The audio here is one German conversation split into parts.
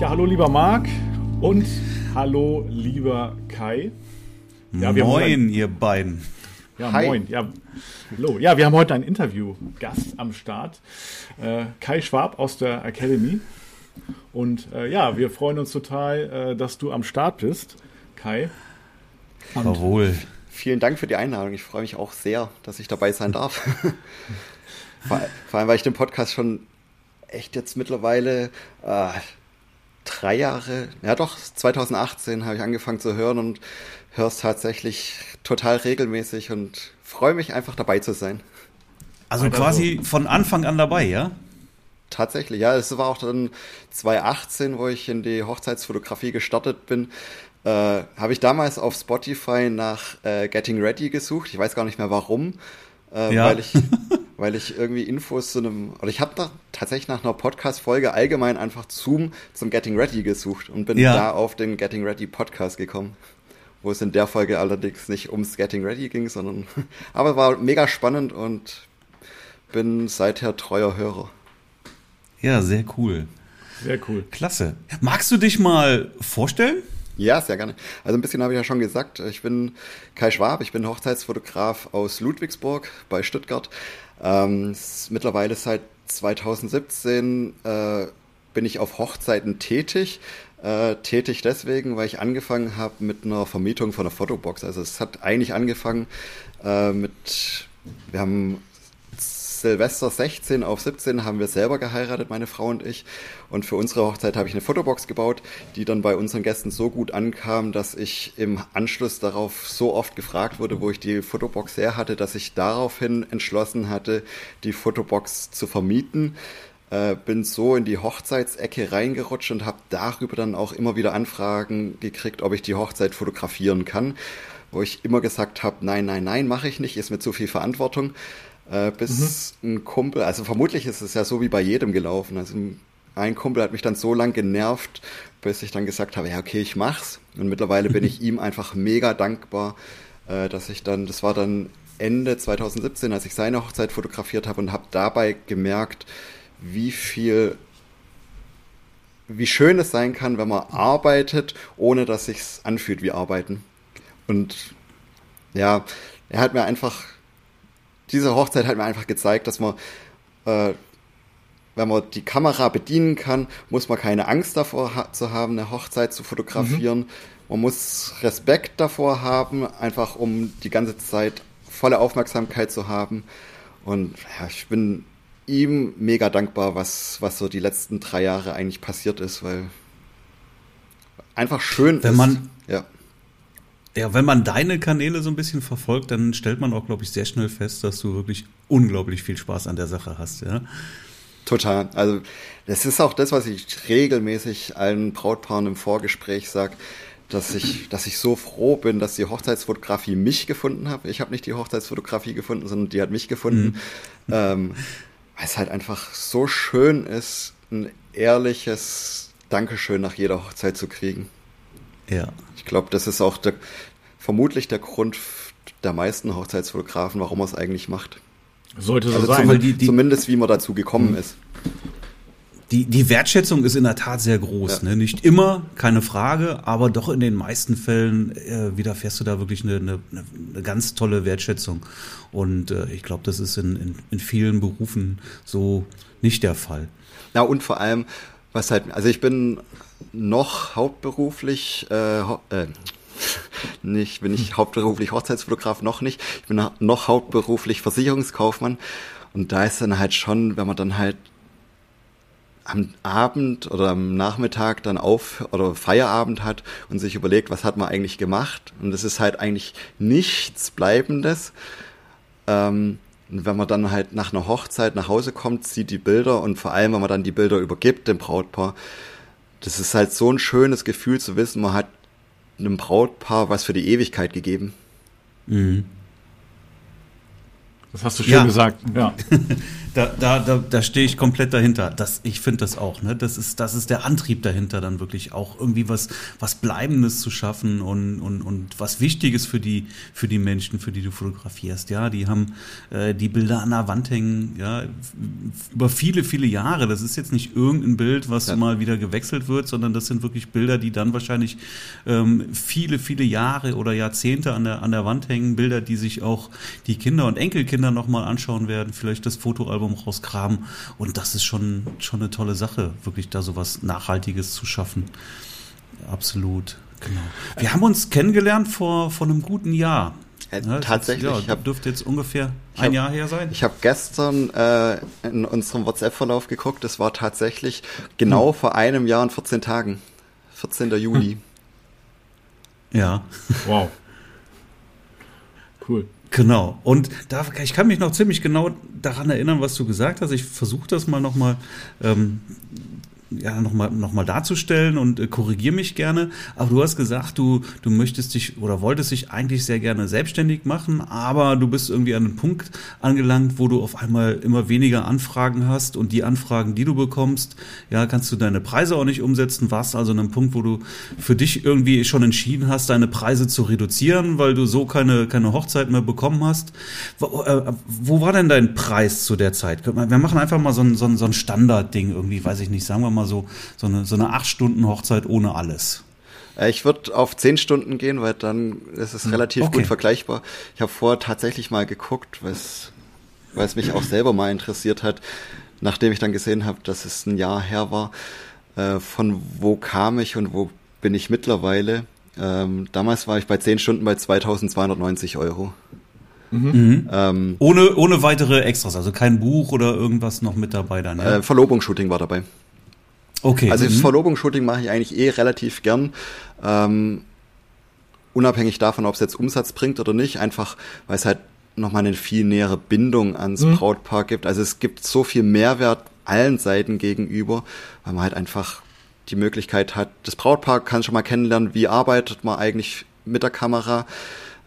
Ja, hallo lieber Marc und hallo lieber Kai. Ja, moin, ihr beiden. Ja, Hi. moin. Ja, hallo. Ja, wir haben heute einen Interview-Gast am Start. Äh, Kai Schwab aus der Academy. Und äh, ja, wir freuen uns total, äh, dass du am Start bist, Kai. Und Jawohl. Vielen Dank für die Einladung. Ich freue mich auch sehr, dass ich dabei sein darf. vor, vor, allem, weil ich den Podcast schon echt jetzt mittlerweile äh, drei Jahre, ja doch, 2018 habe ich angefangen zu hören und höre es tatsächlich total regelmäßig und freue mich einfach dabei zu sein. Also quasi von Anfang an dabei, ja? Tatsächlich, ja. Es war auch dann 2018, wo ich in die Hochzeitsfotografie gestartet bin. Äh, habe ich damals auf Spotify nach äh, Getting Ready gesucht. Ich weiß gar nicht mehr warum, äh, ja. weil ich weil ich irgendwie Infos zu einem oder ich habe da tatsächlich nach einer Podcast Folge allgemein einfach Zoom zum Getting Ready gesucht und bin ja. da auf den Getting Ready Podcast gekommen. Wo es in der Folge allerdings nicht ums Getting Ready ging, sondern aber war mega spannend und bin seither treuer Hörer. Ja, sehr cool. Sehr cool. Klasse. Magst du dich mal vorstellen? Ja, sehr gerne. Also ein bisschen habe ich ja schon gesagt. Ich bin Kai Schwab, ich bin Hochzeitsfotograf aus Ludwigsburg bei Stuttgart. Ähm, mittlerweile seit 2017 äh, bin ich auf Hochzeiten tätig. Äh, tätig deswegen, weil ich angefangen habe mit einer Vermietung von einer Fotobox. Also es hat eigentlich angefangen äh, mit, wir haben Silvester 16 auf 17 haben wir selber geheiratet, meine Frau und ich. Und für unsere Hochzeit habe ich eine Fotobox gebaut, die dann bei unseren Gästen so gut ankam, dass ich im Anschluss darauf so oft gefragt wurde, wo ich die Fotobox her hatte, dass ich daraufhin entschlossen hatte, die Fotobox zu vermieten. Äh, bin so in die Hochzeitsecke reingerutscht und habe darüber dann auch immer wieder Anfragen gekriegt, ob ich die Hochzeit fotografieren kann wo ich immer gesagt habe, nein, nein, nein, mache ich nicht, ist mir zu viel Verantwortung äh, bis mhm. ein Kumpel, also vermutlich ist es ja so wie bei jedem gelaufen. Also ein Kumpel hat mich dann so lang genervt, bis ich dann gesagt habe, ja, okay, ich mach's. Und mittlerweile bin ich ihm einfach mega dankbar, äh, dass ich dann, das war dann Ende 2017, als ich seine Hochzeit fotografiert habe und habe dabei gemerkt, wie viel, wie schön es sein kann, wenn man arbeitet, ohne dass sich's anfühlt wie Arbeiten. Und ja, er hat mir einfach diese Hochzeit hat mir einfach gezeigt, dass man, äh, wenn man die Kamera bedienen kann, muss man keine Angst davor ha zu haben, eine Hochzeit zu fotografieren. Mhm. Man muss Respekt davor haben, einfach um die ganze Zeit volle Aufmerksamkeit zu haben. Und ja, ich bin ihm mega dankbar, was, was so die letzten drei Jahre eigentlich passiert ist, weil einfach schön wenn ist. Man, ja. Ja, wenn man deine Kanäle so ein bisschen verfolgt, dann stellt man auch, glaube ich, sehr schnell fest, dass du wirklich unglaublich viel Spaß an der Sache hast, ja. Total. Also das ist auch das, was ich regelmäßig allen Brautpaaren im Vorgespräch sage, dass ich, dass ich so froh bin, dass die Hochzeitsfotografie mich gefunden hat. Ich habe nicht die Hochzeitsfotografie gefunden, sondern die hat mich gefunden. Mhm. Ähm, weil es halt einfach so schön ist, ein ehrliches Dankeschön nach jeder Hochzeit zu kriegen. Ja. Ich glaube, das ist auch der, vermutlich der Grund der meisten Hochzeitsfotografen, warum er es eigentlich macht. Sollte so also sein. Zumindest, die, die, zumindest wie man dazu gekommen ist. Die, die Wertschätzung ist in der Tat sehr groß. Ja. Ne? Nicht immer, keine Frage, aber doch in den meisten Fällen äh, widerfährst du da wirklich eine, eine, eine ganz tolle Wertschätzung. Und äh, ich glaube, das ist in, in, in vielen Berufen so nicht der Fall. Ja, und vor allem, was halt, also ich bin noch hauptberuflich, äh, äh, nicht, bin ich hauptberuflich Hochzeitsfotograf, noch nicht. Ich bin noch hauptberuflich Versicherungskaufmann. Und da ist dann halt schon, wenn man dann halt am Abend oder am Nachmittag dann auf oder Feierabend hat und sich überlegt, was hat man eigentlich gemacht. Und es ist halt eigentlich nichts Bleibendes. Ähm, und wenn man dann halt nach einer Hochzeit nach Hause kommt, sieht die Bilder und vor allem, wenn man dann die Bilder übergibt dem Brautpaar, das ist halt so ein schönes Gefühl zu wissen, man hat einem Brautpaar was für die Ewigkeit gegeben. Mhm. Das hast du schön ja. gesagt, ja. Da, da, da, da stehe ich komplett dahinter. Das, ich finde das auch. Ne? Das, ist, das ist der Antrieb dahinter, dann wirklich auch irgendwie was, was Bleibendes zu schaffen und, und, und was Wichtiges für die, für die Menschen, für die du fotografierst. Ja, die haben äh, die Bilder an der Wand hängen, ja, über viele, viele Jahre. Das ist jetzt nicht irgendein Bild, was ja. mal wieder gewechselt wird, sondern das sind wirklich Bilder, die dann wahrscheinlich ähm, viele, viele Jahre oder Jahrzehnte an der, an der Wand hängen. Bilder, die sich auch die Kinder und Enkelkinder nochmal anschauen werden, vielleicht das Fotoalbum rausgraben. Und das ist schon, schon eine tolle Sache, wirklich da so was Nachhaltiges zu schaffen. Absolut. Genau. Wir haben uns kennengelernt vor, vor einem guten Jahr. Äh, ja, tatsächlich. Jetzt, ja, hab, dürfte jetzt ungefähr ein hab, Jahr her sein. Ich habe gestern äh, in unserem WhatsApp-Verlauf geguckt. Es war tatsächlich genau hm. vor einem Jahr und 14 Tagen. 14. Juli. Hm. Ja. Wow. Cool. Genau. Und da, ich kann mich noch ziemlich genau daran erinnern, was du gesagt hast. Ich versuche das mal nochmal ähm, ja, nochmal noch mal darzustellen und äh, korrigier mich gerne. Aber du hast gesagt, du, du möchtest dich oder wolltest dich eigentlich sehr gerne selbstständig machen, aber du bist irgendwie an einem Punkt angelangt, wo du auf einmal immer weniger Anfragen hast und die Anfragen, die du bekommst, ja, kannst du deine Preise auch nicht umsetzen. Warst also an einem Punkt, wo du für dich irgendwie schon entschieden hast, deine Preise zu reduzieren, weil du so keine, keine Hochzeit mehr bekommen hast. Wo, äh, wo war denn dein Preis zu der Zeit? Wir machen einfach mal so ein, so ein, so ein Standardding irgendwie, weiß ich nicht, sagen wir mal mal so, so eine, so eine acht Stunden Hochzeit ohne alles. Äh, ich würde auf zehn Stunden gehen, weil dann ist es hm, relativ okay. gut vergleichbar. Ich habe vorher tatsächlich mal geguckt, weil es mich auch selber mal interessiert hat, nachdem ich dann gesehen habe, dass es ein Jahr her war, äh, von wo kam ich und wo bin ich mittlerweile. Ähm, damals war ich bei zehn Stunden bei 2290 Euro. Mhm. Ähm, ohne, ohne weitere Extras, also kein Buch oder irgendwas noch mit dabei dann. Ja? Äh, Verlobungsshooting war dabei. Okay. Also mhm. Verlobungsshooting mache ich eigentlich eh relativ gern. Ähm, unabhängig davon, ob es jetzt Umsatz bringt oder nicht, einfach weil es halt nochmal eine viel nähere Bindung ans mhm. Brautpaar gibt. Also es gibt so viel Mehrwert allen Seiten gegenüber, weil man halt einfach die Möglichkeit hat, das Brautpaar kann schon mal kennenlernen, wie arbeitet man eigentlich mit der Kamera,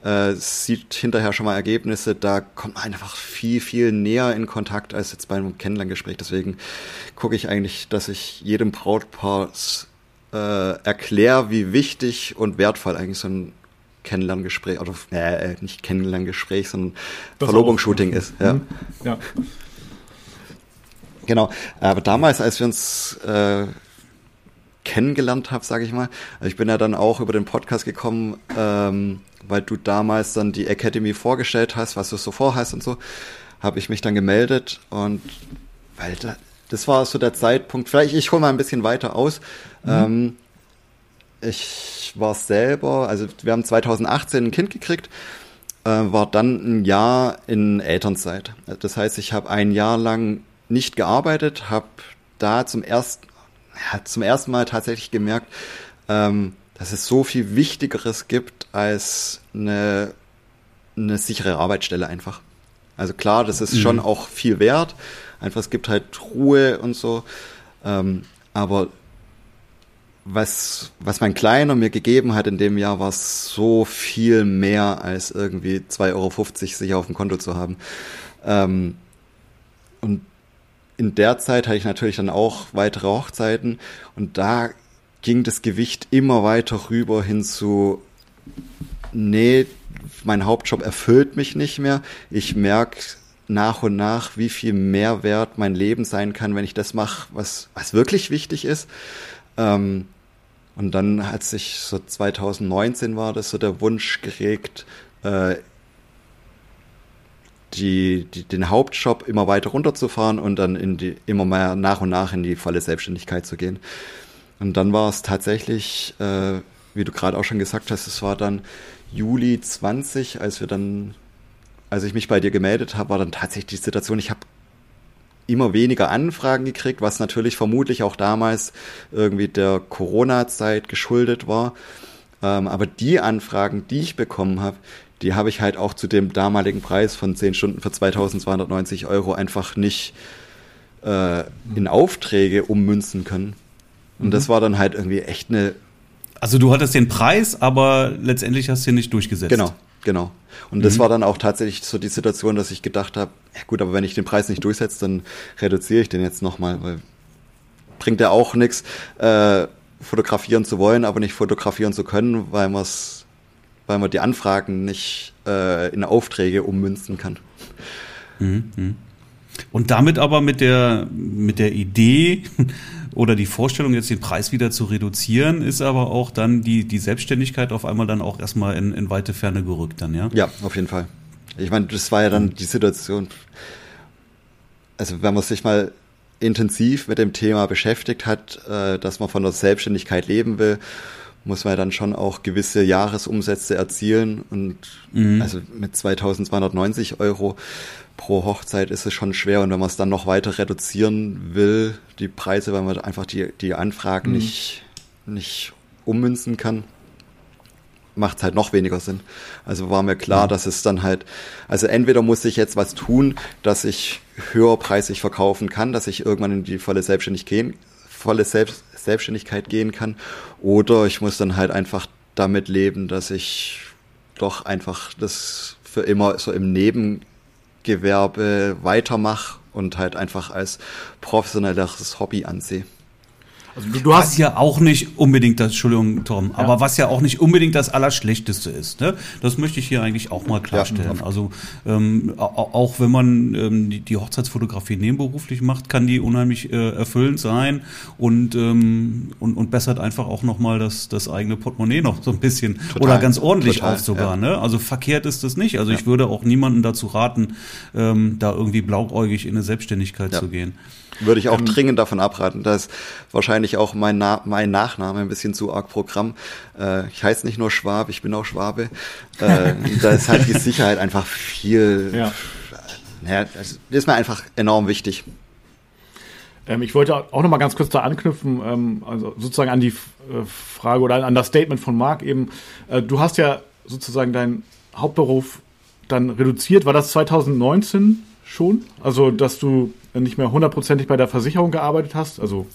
äh, sieht hinterher schon mal Ergebnisse, da kommt man einfach viel, viel näher in Kontakt als jetzt bei einem Kennenlerngespräch. Deswegen gucke ich eigentlich, dass ich jedem Brautpaar äh, erkläre, wie wichtig und wertvoll eigentlich so ein Kennenlerngespräch, oder äh, nicht Kennenlerngespräch, sondern das Verlobungsshooting ist. Ja. Mhm. ja. Genau. Aber damals, als wir uns äh, kennengelernt haben, sage ich mal, also ich bin ja dann auch über den Podcast gekommen, ähm, weil du damals dann die Academy vorgestellt hast, was du so vorhast und so, habe ich mich dann gemeldet und weil da, das war so der Zeitpunkt, vielleicht ich hole mal ein bisschen weiter aus. Mhm. Ähm, ich war selber, also wir haben 2018 ein Kind gekriegt, äh, war dann ein Jahr in Elternzeit. Das heißt, ich habe ein Jahr lang nicht gearbeitet, habe da zum ersten, ja, zum ersten Mal tatsächlich gemerkt, ähm, dass es so viel Wichtigeres gibt als eine, eine sichere Arbeitsstelle einfach. Also klar, das ist mhm. schon auch viel wert. Einfach, es gibt halt Ruhe und so. Ähm, aber was, was mein Kleiner mir gegeben hat in dem Jahr, war so viel mehr als irgendwie 2,50 Euro sicher auf dem Konto zu haben. Ähm, und in der Zeit hatte ich natürlich dann auch weitere Hochzeiten und da ging das Gewicht immer weiter rüber hin zu, nee, mein Hauptjob erfüllt mich nicht mehr. Ich merke nach und nach, wie viel Mehrwert mein Leben sein kann, wenn ich das mache, was, was wirklich wichtig ist. Ähm, und dann hat sich so 2019 war das so der Wunsch geregt, äh, die, die, den Hauptjob immer weiter runterzufahren und dann in die, immer mehr nach und nach in die volle Selbstständigkeit zu gehen. Und dann war es tatsächlich, äh, wie du gerade auch schon gesagt hast, es war dann Juli 20, als wir dann, als ich mich bei dir gemeldet habe, war dann tatsächlich die Situation, ich habe immer weniger Anfragen gekriegt, was natürlich vermutlich auch damals irgendwie der Corona-Zeit geschuldet war. Ähm, aber die Anfragen, die ich bekommen habe, die habe ich halt auch zu dem damaligen Preis von 10 Stunden für 2290 Euro einfach nicht äh, in Aufträge ummünzen können. Und mhm. das war dann halt irgendwie echt eine. Also du hattest den Preis, aber letztendlich hast du ihn nicht durchgesetzt. Genau. Genau. Und das mhm. war dann auch tatsächlich so die Situation, dass ich gedacht habe, ja gut, aber wenn ich den Preis nicht durchsetze, dann reduziere ich den jetzt nochmal, weil bringt ja auch nichts, äh, fotografieren zu wollen, aber nicht fotografieren zu können, weil man weil man die Anfragen nicht äh, in Aufträge ummünzen kann. Mhm. mhm. Und damit aber mit der, mit der Idee oder die Vorstellung, jetzt den Preis wieder zu reduzieren, ist aber auch dann die, die Selbstständigkeit auf einmal dann auch erstmal in, in weite Ferne gerückt dann, ja? Ja, auf jeden Fall. Ich meine, das war ja dann die Situation, also wenn man sich mal intensiv mit dem Thema beschäftigt hat, äh, dass man von der Selbstständigkeit leben will, muss man ja dann schon auch gewisse Jahresumsätze erzielen und mhm. also mit 2290 Euro pro Hochzeit ist es schon schwer und wenn man es dann noch weiter reduzieren will, die Preise, weil man einfach die, die Anfragen mhm. nicht, nicht ummünzen kann, macht es halt noch weniger Sinn. Also war mir klar, mhm. dass es dann halt, also entweder muss ich jetzt was tun, dass ich höherpreisig verkaufen kann, dass ich irgendwann in die volle Selbstständigkeit gehen, volle Selbst, Selbstständigkeit gehen kann, oder ich muss dann halt einfach damit leben, dass ich doch einfach das für immer so im Neben Gewerbe weitermache und halt einfach als professionelleres Hobby ansehe. Also du, du hast was ja auch nicht unbedingt das, Entschuldigung, Tom, ja. aber was ja auch nicht unbedingt das Allerschlechteste ist. Ne? Das möchte ich hier eigentlich auch mal klarstellen. Ja, also ähm, auch wenn man ähm, die, die, Hochzeitsfotografie nebenberuflich macht, kann die unheimlich äh, erfüllend sein und, ähm, und, und bessert einfach auch nochmal das, das eigene Portemonnaie noch so ein bisschen total, oder ganz ordentlich total, auf sogar. Ja. Ne? Also verkehrt ist das nicht. Also ich würde auch niemanden dazu raten, ähm, da irgendwie blauäugig in eine Selbstständigkeit zu gehen. Würde ich auch ähm, dringend davon abraten. Da ist wahrscheinlich auch mein, Na mein Nachname ein bisschen zu arg Programm. Äh, ich heiße nicht nur Schwab, ich bin auch Schwabe. Äh, da ist halt die Sicherheit einfach viel. Ja. Naja, das ist mir einfach enorm wichtig. Ähm, ich wollte auch noch mal ganz kurz da anknüpfen, ähm, also sozusagen an die äh, Frage oder an das Statement von Marc eben. Äh, du hast ja sozusagen deinen Hauptberuf dann reduziert. War das 2019 schon? Also, dass du nicht mehr hundertprozentig bei der Versicherung gearbeitet hast, also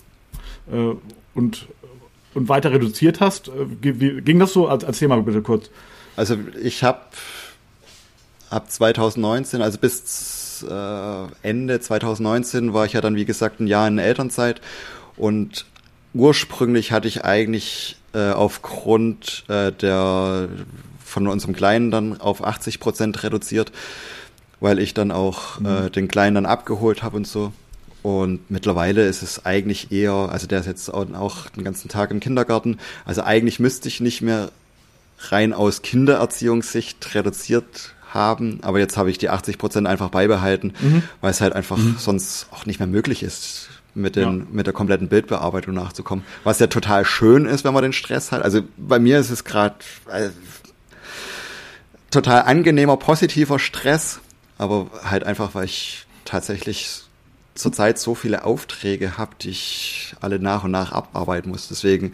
äh, und, und weiter reduziert hast. Äh, wie, ging das so? Erzähl mal bitte kurz. Also ich habe ab 2019, also bis äh, Ende 2019 war ich ja dann wie gesagt ein Jahr in Elternzeit und ursprünglich hatte ich eigentlich äh, aufgrund äh, der von unserem Kleinen dann auf 80 Prozent reduziert weil ich dann auch mhm. äh, den Kleinen dann abgeholt habe und so. Und mittlerweile ist es eigentlich eher, also der ist jetzt auch den ganzen Tag im Kindergarten. Also eigentlich müsste ich nicht mehr rein aus Kindererziehungssicht reduziert haben, aber jetzt habe ich die 80 Prozent einfach beibehalten, mhm. weil es halt einfach mhm. sonst auch nicht mehr möglich ist, mit, den, ja. mit der kompletten Bildbearbeitung nachzukommen. Was ja total schön ist, wenn man den Stress hat. Also bei mir ist es gerade äh, total angenehmer, positiver Stress, aber halt einfach, weil ich tatsächlich zurzeit so viele Aufträge habe, die ich alle nach und nach abarbeiten muss. Deswegen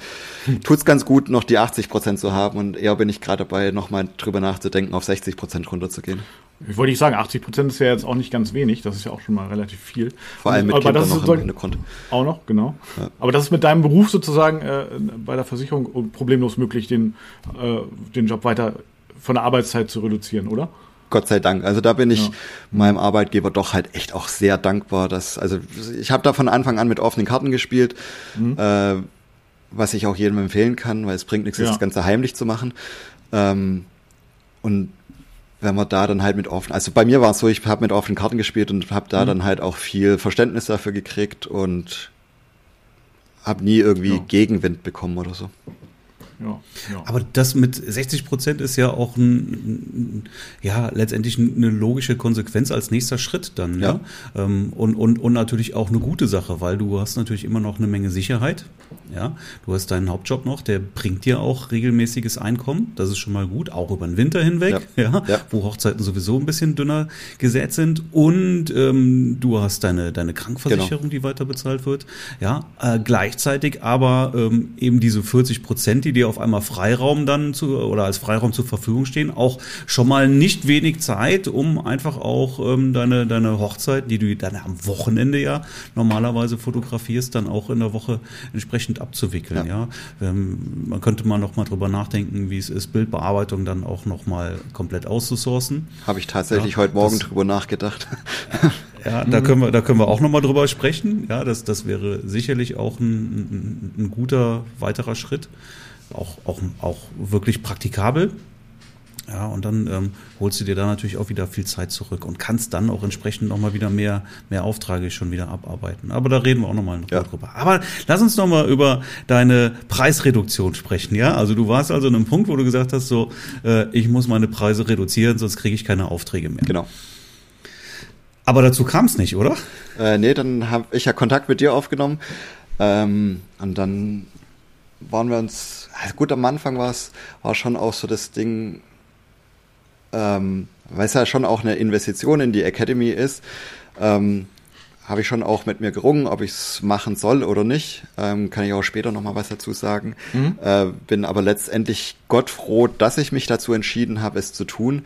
tut's ganz gut, noch die 80 Prozent zu haben und eher bin ich gerade dabei, nochmal drüber nachzudenken, auf 60 Prozent runterzugehen. Ich wollte nicht sagen, 80 Prozent ist ja jetzt auch nicht ganz wenig, das ist ja auch schon mal relativ viel. Vor allem mit aber Kindern noch im Hintergrund. Auch noch, genau. Ja. Aber das ist mit deinem Beruf sozusagen äh, bei der Versicherung problemlos möglich, den, äh, den Job weiter von der Arbeitszeit zu reduzieren, oder? Gott sei Dank. Also da bin ich ja. meinem Arbeitgeber doch halt echt auch sehr dankbar. Dass, also ich habe da von Anfang an mit offenen Karten gespielt, mhm. äh, was ich auch jedem empfehlen kann, weil es bringt nichts, ja. das Ganze heimlich zu machen. Ähm, und wenn man da dann halt mit offenen, also bei mir war es so, ich habe mit offenen Karten gespielt und habe da mhm. dann halt auch viel Verständnis dafür gekriegt und habe nie irgendwie ja. Gegenwind bekommen oder so. Ja, ja. Aber das mit 60 Prozent ist ja auch ein, ja, letztendlich eine logische Konsequenz als nächster Schritt dann. Ja. ja? Ähm, und, und, und natürlich auch eine gute Sache, weil du hast natürlich immer noch eine Menge Sicherheit. Ja, du hast deinen Hauptjob noch, der bringt dir auch regelmäßiges Einkommen. Das ist schon mal gut, auch über den Winter hinweg, ja, ja wo Hochzeiten sowieso ein bisschen dünner gesät sind. Und ähm, du hast deine, deine Krankversicherung, genau. die weiter bezahlt wird. Ja, äh, gleichzeitig aber ähm, eben diese 40 Prozent, die dir auf einmal Freiraum dann zu oder als Freiraum zur Verfügung stehen, auch schon mal nicht wenig Zeit, um einfach auch ähm, deine, deine Hochzeit, die du dann am Wochenende ja normalerweise fotografierst, dann auch in der Woche entsprechend abzuwickeln. Ja, ja? Ähm, man könnte mal noch mal drüber nachdenken, wie es ist, Bildbearbeitung dann auch noch mal komplett auszusourcen. Habe ich tatsächlich ja, heute Morgen drüber nachgedacht. Ja, da können wir, da können wir auch nochmal drüber sprechen. Ja, das, das wäre sicherlich auch ein, ein, ein guter weiterer Schritt. Auch, auch, auch wirklich praktikabel. Ja, und dann ähm, holst du dir da natürlich auch wieder viel Zeit zurück und kannst dann auch entsprechend nochmal wieder mehr, mehr Aufträge schon wieder abarbeiten. Aber da reden wir auch nochmal ja. drüber. Aber lass uns nochmal über deine Preisreduktion sprechen, ja? Also du warst also an einem Punkt, wo du gesagt hast, so, äh, ich muss meine Preise reduzieren, sonst kriege ich keine Aufträge mehr. Genau. Aber dazu kam es nicht, oder? Äh, nee, dann habe ich ja Kontakt mit dir aufgenommen. Ähm, und dann waren wir uns, also gut, am Anfang war es war schon auch so das Ding, ähm, weil es ja schon auch eine Investition in die Academy ist, ähm, habe ich schon auch mit mir gerungen, ob ich es machen soll oder nicht. Ähm, kann ich auch später nochmal was dazu sagen. Mhm. Äh, bin aber letztendlich Gott froh, dass ich mich dazu entschieden habe, es zu tun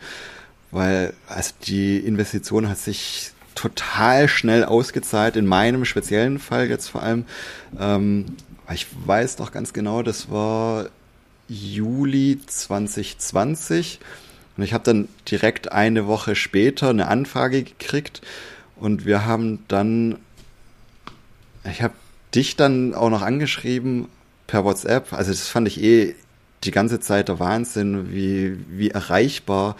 weil also die Investition hat sich total schnell ausgezahlt, in meinem speziellen Fall jetzt vor allem. Ähm, ich weiß noch ganz genau, das war Juli 2020 und ich habe dann direkt eine Woche später eine Anfrage gekriegt. Und wir haben dann, ich habe dich dann auch noch angeschrieben per WhatsApp, also das fand ich eh die ganze Zeit der Wahnsinn, wie, wie erreichbar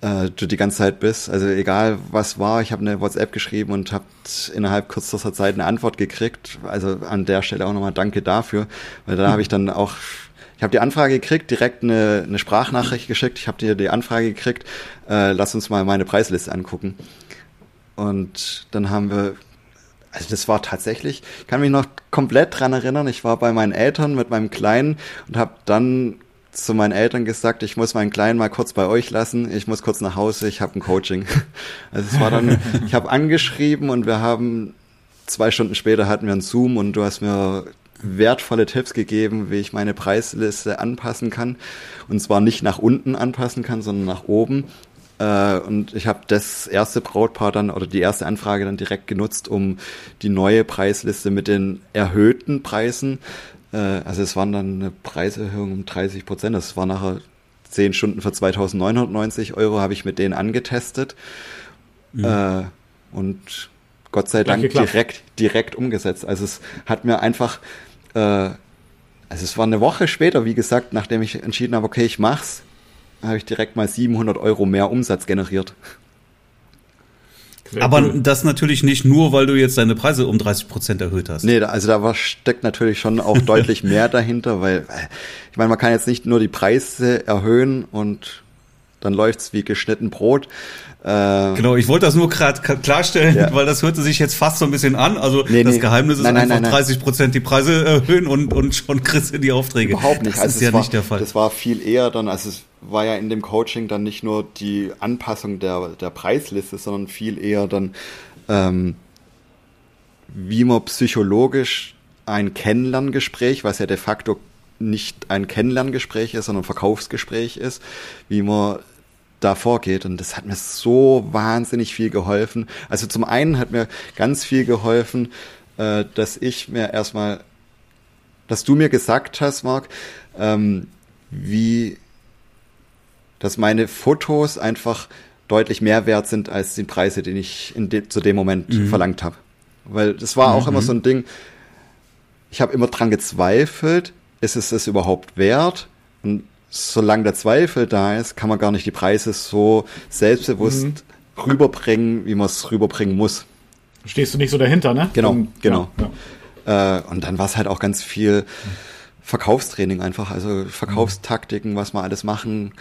äh, du die ganze Zeit bist. Also egal was war, ich habe eine WhatsApp geschrieben und habe innerhalb kürzester Zeit eine Antwort gekriegt. Also an der Stelle auch nochmal Danke dafür, weil da habe ich dann auch ich habe die Anfrage gekriegt, direkt eine, eine Sprachnachricht geschickt. Ich habe dir die Anfrage gekriegt, äh, lass uns mal meine Preisliste angucken. Und dann haben wir, also das war tatsächlich, ich kann mich noch komplett dran erinnern, ich war bei meinen Eltern mit meinem Kleinen und habe dann zu meinen Eltern gesagt, ich muss meinen Kleinen mal kurz bei euch lassen, ich muss kurz nach Hause, ich habe ein Coaching. Also es war dann, ich habe angeschrieben und wir haben zwei Stunden später hatten wir einen Zoom und du hast mir wertvolle Tipps gegeben, wie ich meine Preisliste anpassen kann. Und zwar nicht nach unten anpassen kann, sondern nach oben. Äh, und ich habe das erste Brautpaar dann oder die erste Anfrage dann direkt genutzt, um die neue Preisliste mit den erhöhten Preisen äh, also es waren dann eine Preiserhöhung um 30 Prozent. Das war nachher 10 Stunden für 2.990 Euro, habe ich mit denen angetestet. Mhm. Äh, und Gott sei Dank direkt, direkt umgesetzt. Also es hat mir einfach, äh, also es war eine Woche später, wie gesagt, nachdem ich entschieden habe, okay, ich mach's, habe ich direkt mal 700 Euro mehr Umsatz generiert. Sehr Aber cool. das natürlich nicht nur, weil du jetzt deine Preise um 30 Prozent erhöht hast. Nee, also da war, steckt natürlich schon auch deutlich mehr dahinter, weil äh, ich meine, man kann jetzt nicht nur die Preise erhöhen und dann läuft's wie geschnitten Brot, äh, genau, ich wollte das nur gerade klarstellen, ja. weil das hörte sich jetzt fast so ein bisschen an. Also nee, das nee. Geheimnis ist nein, nein, einfach nein, 30 Prozent die Preise erhöhen und, und schon kriegst du die Aufträge. Überhaupt nicht. Das also ist ja war, nicht der Fall. Das war viel eher dann, also es war ja in dem Coaching dann nicht nur die Anpassung der, der Preisliste, sondern viel eher dann, ähm, wie man psychologisch ein Kennenlerngespräch, was ja de facto nicht ein Kennenlerngespräch ist, sondern ein Verkaufsgespräch ist, wie man da vorgeht. Und das hat mir so wahnsinnig viel geholfen. Also zum einen hat mir ganz viel geholfen, äh, dass ich mir erstmal, dass du mir gesagt hast, Marc, ähm, wie, dass meine Fotos einfach deutlich mehr wert sind als die Preise, die ich in de zu dem Moment mhm. verlangt habe. Weil das war auch mhm. immer so ein Ding, ich habe immer dran gezweifelt, ist es es überhaupt wert? Und solange der Zweifel da ist, kann man gar nicht die Preise so selbstbewusst mhm. rüberbringen, wie man es rüberbringen muss. Stehst du nicht so dahinter, ne? Genau, und, genau. Ja. Äh, und dann war es halt auch ganz viel Verkaufstraining einfach, also Verkaufstaktiken, was man alles machen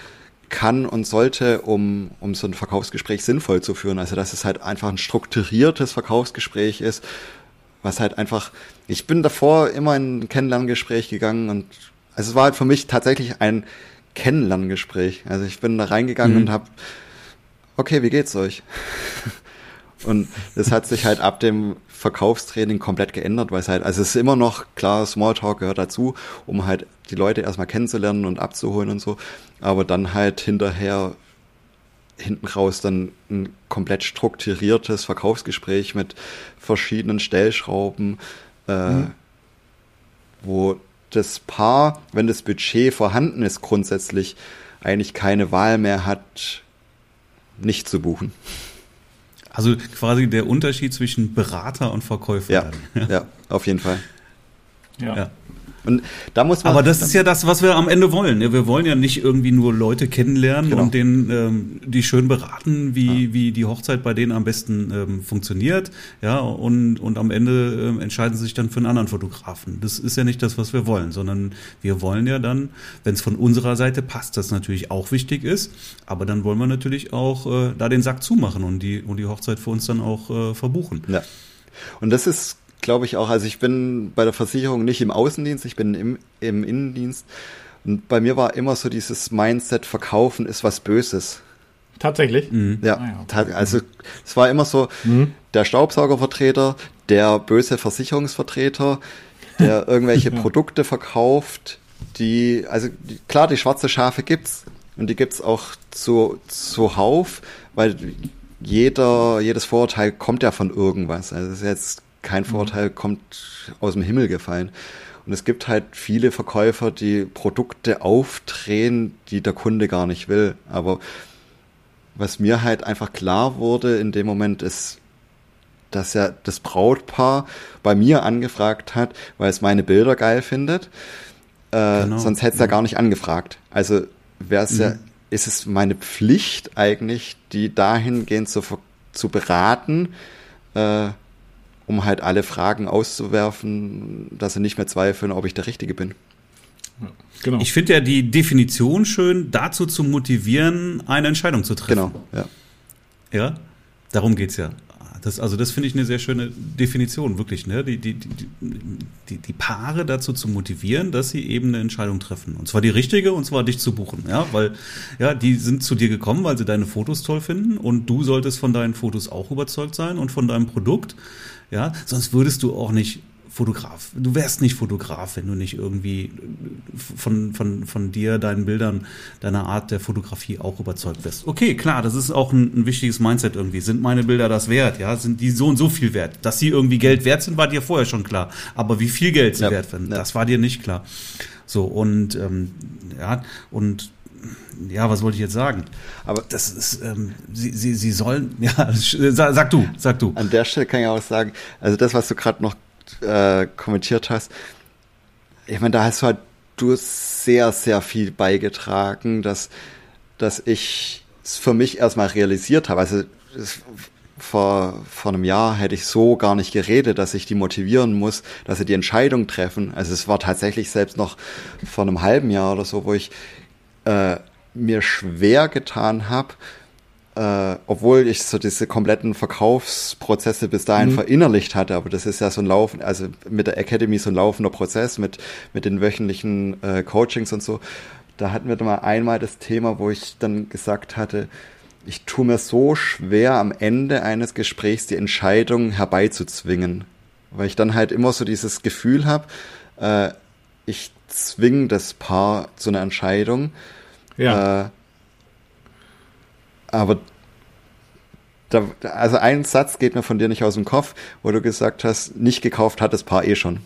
kann und sollte, um, um so ein Verkaufsgespräch sinnvoll zu führen. Also dass es halt einfach ein strukturiertes Verkaufsgespräch ist, was halt einfach, ich bin davor immer in ein Kennenlerngespräch gegangen und also es war halt für mich tatsächlich ein Kennenlerngespräch. Also ich bin da reingegangen mhm. und habe, okay, wie geht's euch? Und das hat sich halt ab dem Verkaufstraining komplett geändert, weil es halt, also es ist immer noch, klar, Smalltalk gehört dazu, um halt die Leute erstmal kennenzulernen und abzuholen und so, aber dann halt hinterher hinten raus dann ein komplett strukturiertes Verkaufsgespräch mit verschiedenen Stellschrauben, äh, mhm. wo das Paar, wenn das Budget vorhanden ist, grundsätzlich eigentlich keine Wahl mehr hat, nicht zu buchen. Also quasi der Unterschied zwischen Berater und Verkäufer. Ja, ja auf jeden Fall. Ja. ja. Und da muss man Aber das ist ja das, was wir am Ende wollen. Wir wollen ja nicht irgendwie nur Leute kennenlernen genau. und denen ähm, die schön beraten, wie, ja. wie die Hochzeit bei denen am besten ähm, funktioniert. Ja, und, und am Ende ähm, entscheiden sie sich dann für einen anderen Fotografen. Das ist ja nicht das, was wir wollen, sondern wir wollen ja dann, wenn es von unserer Seite passt, das natürlich auch wichtig ist, aber dann wollen wir natürlich auch äh, da den Sack zumachen und die, und die Hochzeit für uns dann auch äh, verbuchen. Ja. Und das ist glaube ich auch. Also ich bin bei der Versicherung nicht im Außendienst, ich bin im, im Innendienst. Und bei mir war immer so dieses Mindset, Verkaufen ist was Böses. Tatsächlich? Mhm. Ja, ah, ja okay. also es war immer so, mhm. der Staubsaugervertreter, der böse Versicherungsvertreter, der irgendwelche ja. Produkte verkauft, die, also die, klar, die schwarze Schafe gibt's und die gibt's auch zu, zuhauf, weil jeder, jedes Vorurteil kommt ja von irgendwas. Also es ist jetzt kein mhm. Vorteil kommt aus dem Himmel gefallen. Und es gibt halt viele Verkäufer, die Produkte aufdrehen, die der Kunde gar nicht will. Aber was mir halt einfach klar wurde in dem Moment ist, dass ja das Brautpaar bei mir angefragt hat, weil es meine Bilder geil findet. Äh, genau. Sonst hätte es ja. ja gar nicht angefragt. Also wäre es mhm. ja, ist es meine Pflicht eigentlich, die dahingehend zu, zu beraten, äh, um halt alle Fragen auszuwerfen, dass sie nicht mehr zweifeln, ob ich der Richtige bin. genau. Ich finde ja die Definition schön, dazu zu motivieren, eine Entscheidung zu treffen. Genau, ja. Ja, darum geht es ja. Das, also das finde ich eine sehr schöne Definition, wirklich. Ne? Die, die, die, die, die Paare dazu zu motivieren, dass sie eben eine Entscheidung treffen. Und zwar die richtige, und zwar dich zu buchen. Ja, weil ja, die sind zu dir gekommen, weil sie deine Fotos toll finden und du solltest von deinen Fotos auch überzeugt sein und von deinem Produkt. Ja, sonst würdest du auch nicht Fotograf. Du wärst nicht Fotograf, wenn du nicht irgendwie von, von, von dir, deinen Bildern, deiner Art der Fotografie auch überzeugt wirst. Okay, klar, das ist auch ein, ein, wichtiges Mindset irgendwie. Sind meine Bilder das wert? Ja, sind die so und so viel wert? Dass sie irgendwie Geld wert sind, war dir vorher schon klar. Aber wie viel Geld sie ja, wert sind, ja. das war dir nicht klar. So, und ähm, ja, und ja, was wollte ich jetzt sagen? Aber das ist, ähm, sie, sie, sie sollen, ja, sag, du, sag du. An der Stelle kann ich auch sagen, also das, was du gerade noch äh, kommentiert hast, ich meine, da hast du halt du sehr, sehr viel beigetragen, dass, dass ich es für mich erstmal realisiert habe. Also es, vor, vor einem Jahr hätte ich so gar nicht geredet, dass ich die motivieren muss, dass sie die Entscheidung treffen. Also es war tatsächlich selbst noch vor einem halben Jahr oder so, wo ich äh, mir schwer getan habe, äh, obwohl ich so diese kompletten Verkaufsprozesse bis dahin mhm. verinnerlicht hatte, aber das ist ja so ein Laufen, also mit der Academy so ein laufender Prozess mit, mit den wöchentlichen äh, Coachings und so. Da hatten wir dann mal einmal das Thema, wo ich dann gesagt hatte, ich tue mir so schwer am Ende eines Gesprächs die Entscheidung herbeizuzwingen, weil ich dann halt immer so dieses Gefühl habe, äh, ich zwinge das Paar zu einer Entscheidung. Ja. Äh, aber da, also ein Satz geht mir von dir nicht aus dem Kopf, wo du gesagt hast, nicht gekauft hat das Paar eh schon.